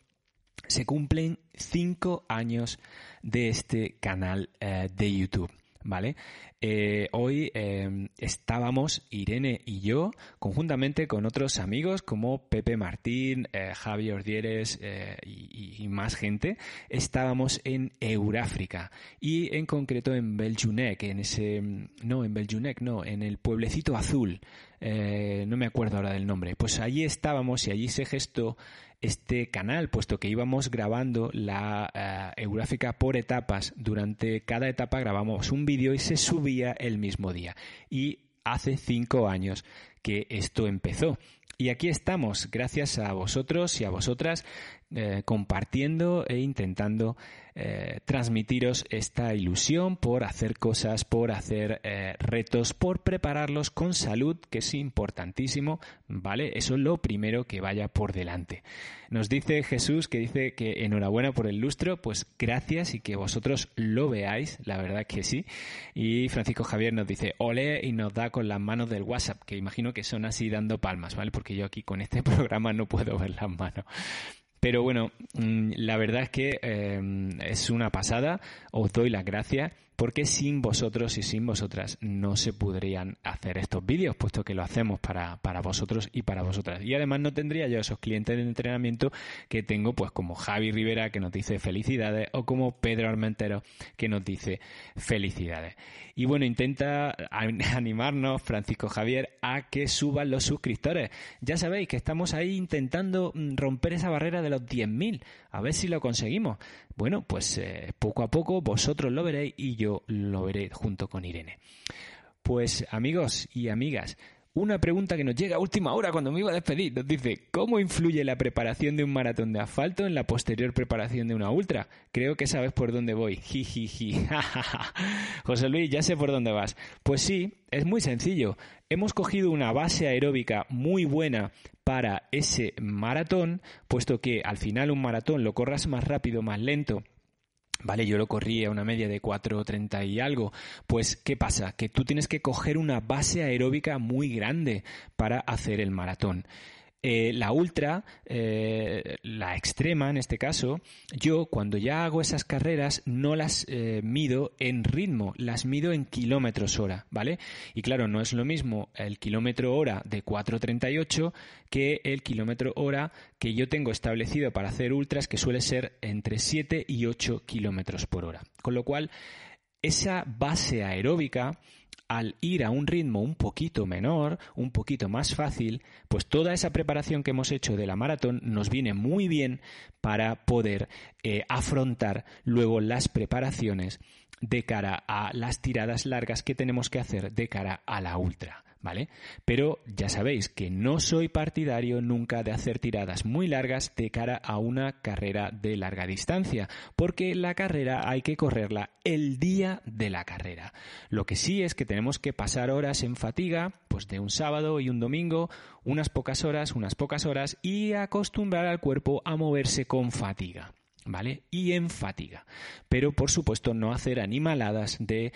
se cumplen cinco años de este canal eh, de YouTube. ¿Vale? Eh, hoy eh, estábamos, Irene y yo, conjuntamente con otros amigos como Pepe Martín, Javi Ordieres y, más gente, estábamos en Euráfrica y en concreto en Beljunek, en ese, no, en Beljunek, no, en el pueblecito azul, no me acuerdo ahora del nombre. Pues allí estábamos y allí se gestó este canal, puesto que íbamos grabando la uh, Euráfica por etapas. Durante cada etapa grabamos un vídeo y se subía el mismo día. Y hace cinco años que esto empezó. Y aquí estamos, gracias a vosotros y a vosotras, eh, compartiendo e intentando eh, transmitiros esta ilusión por hacer cosas, por hacer eh, retos, por prepararlos con salud, que es importantísimo, ¿vale? Eso es lo primero que vaya por delante. Nos dice Jesús que dice que enhorabuena por el lustro, pues gracias y que vosotros lo veáis, la verdad que sí. Y Francisco Javier nos dice ole y nos da con las manos del WhatsApp, que imagino que son así dando palmas, ¿vale? Porque yo aquí con este programa no puedo ver las manos. Pero bueno, mm, la verdad es que eh, es una pasada. Os doy las gracias porque sin vosotros y sin vosotras no se podrían hacer estos vídeos, puesto que lo hacemos para, para, vosotros y para vosotras. Y además no tendría yo esos clientes de entrenamiento que tengo, pues como Javi Rivera que nos dice felicidades o como Pedro Armentero que nos dice felicidades. Y bueno, intenta animarnos, Francisco Javier, a que suban los suscriptores. Ya sabéis que estamos ahí intentando mm, romper esa barrera de los 10.000, a ver si lo conseguimos. Bueno, pues eh, poco a poco vosotros lo veréis y yo lo veré junto con Irene. Pues amigos y amigas, una pregunta que nos llega a última hora cuando me iba a despedir. Nos dice, ¿cómo influye la preparación de un maratón de asfalto en la posterior preparación de una ultra? Creo que sabes por dónde voy. Jijiji. José Luis, ya sé por dónde vas. Pues sí, es muy sencillo. Hemos cogido una base aeróbica muy buena para ese maratón, puesto que al final un maratón lo corras más rápido, más lento Vale, yo lo corrí a una media de 4.30 y algo. Pues, ¿qué pasa? Que tú tienes que coger una base aeróbica muy grande para hacer el maratón. Eh, la ultra, eh, la extrema en este caso, yo cuando ya hago esas carreras no las eh, mido en ritmo, las mido en kilómetros hora, ¿vale? Y claro, no es lo mismo el kilómetro hora de 4.38 que el kilómetro hora que yo tengo establecido para hacer ultras que suele ser entre 7 y 8 kilómetros por hora. Con lo cual, esa base aeróbica al ir a un ritmo un poquito menor, un poquito más fácil, pues toda esa preparación que hemos hecho de la maratón nos viene muy bien para poder eh, afrontar luego las preparaciones de cara a las tiradas largas que tenemos que hacer de cara a la ultra. ¿Vale? Pero ya sabéis que no soy partidario nunca de hacer tiradas muy largas de cara a una carrera de larga distancia, porque la carrera hay que correrla el día de la carrera. Lo que sí es que tenemos que pasar horas en fatiga, pues de un sábado y un domingo, unas pocas horas, unas pocas horas, y acostumbrar al cuerpo a moverse con fatiga. ¿Vale? Y en fatiga. Pero por supuesto no hacer animaladas de,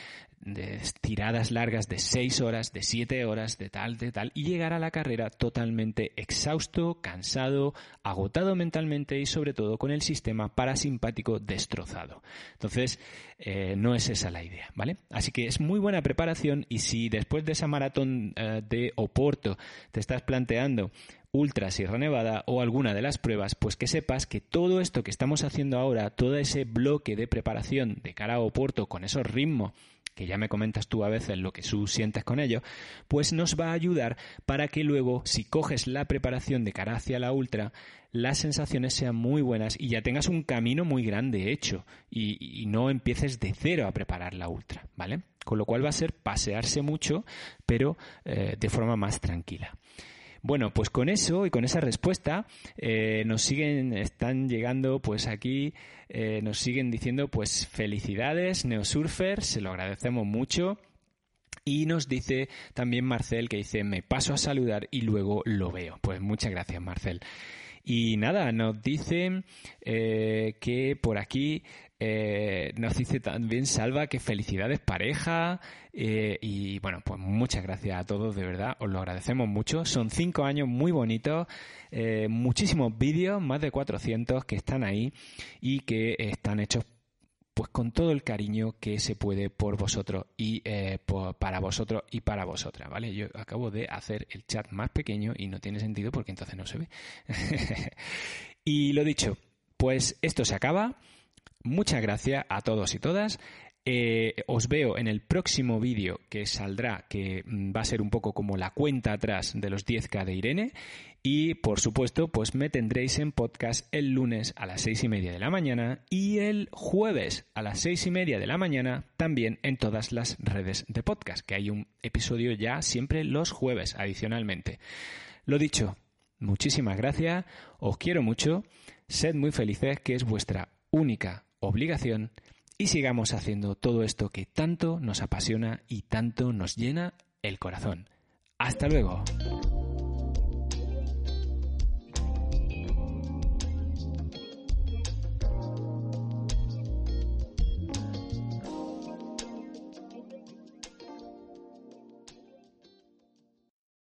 tiradas largas de 6 horas, de 7 horas, de tal, de tal, y llegar a la carrera totalmente exhausto, cansado, agotado mentalmente y sobre todo con el sistema parasimpático destrozado. Entonces, eh, no es esa la idea, ¿vale? Así que es muy buena preparación y si después de esa maratón eh, de Oporto te estás planteando Ultra Sierra Nevada o alguna de las pruebas, pues que sepas que todo esto que estamos haciendo ahora, todo ese bloque de preparación de cara a Oporto con esos ritmos que ya me comentas tú a veces lo que tú sientes con ello, pues nos va a ayudar para que luego, si coges la preparación de cara hacia la ultra, las sensaciones sean muy buenas y ya tengas un camino muy grande hecho y, no empieces de cero a preparar la ultra, ¿vale? Con lo cual va a ser pasearse mucho, pero eh, de forma más tranquila. Bueno, pues con eso y con esa respuesta eh, nos siguen, están llegando pues aquí, eh, nos siguen diciendo pues felicidades Neosurfer, se lo agradecemos mucho. Y nos dice también Marcel que dice, me paso a saludar y luego lo veo. Pues muchas gracias Marcel. Y nada, nos dice eh, que por aquí nos dice también Salva que felicidades pareja eh, y bueno, pues muchas gracias a todos, de verdad, os lo agradecemos mucho. Son cinco años muy bonitos, eh, muchísimos vídeos, más de 400 que están ahí y que están hechos pues con todo el cariño que se puede por vosotros y para vosotros y para vosotras, ¿vale? Yo acabo de hacer el chat más pequeño y no tiene sentido porque entonces no se ve. y lo dicho, pues esto se acaba. Muchas gracias a todos y todas. Eh, os veo en el próximo vídeo que saldrá, que mm, va a ser un poco como la cuenta atrás de los 10K de Irene. Y por supuesto, pues me tendréis en podcast el lunes a las seis y media de la mañana y el jueves a las seis y media de la mañana también en todas las redes de podcast, que hay un episodio ya siempre los jueves adicionalmente. Lo dicho, muchísimas gracias, os quiero mucho, sed muy felices, que es vuestra única obligación y sigamos haciendo todo esto que tanto nos apasiona y tanto nos llena el corazón. Hasta luego.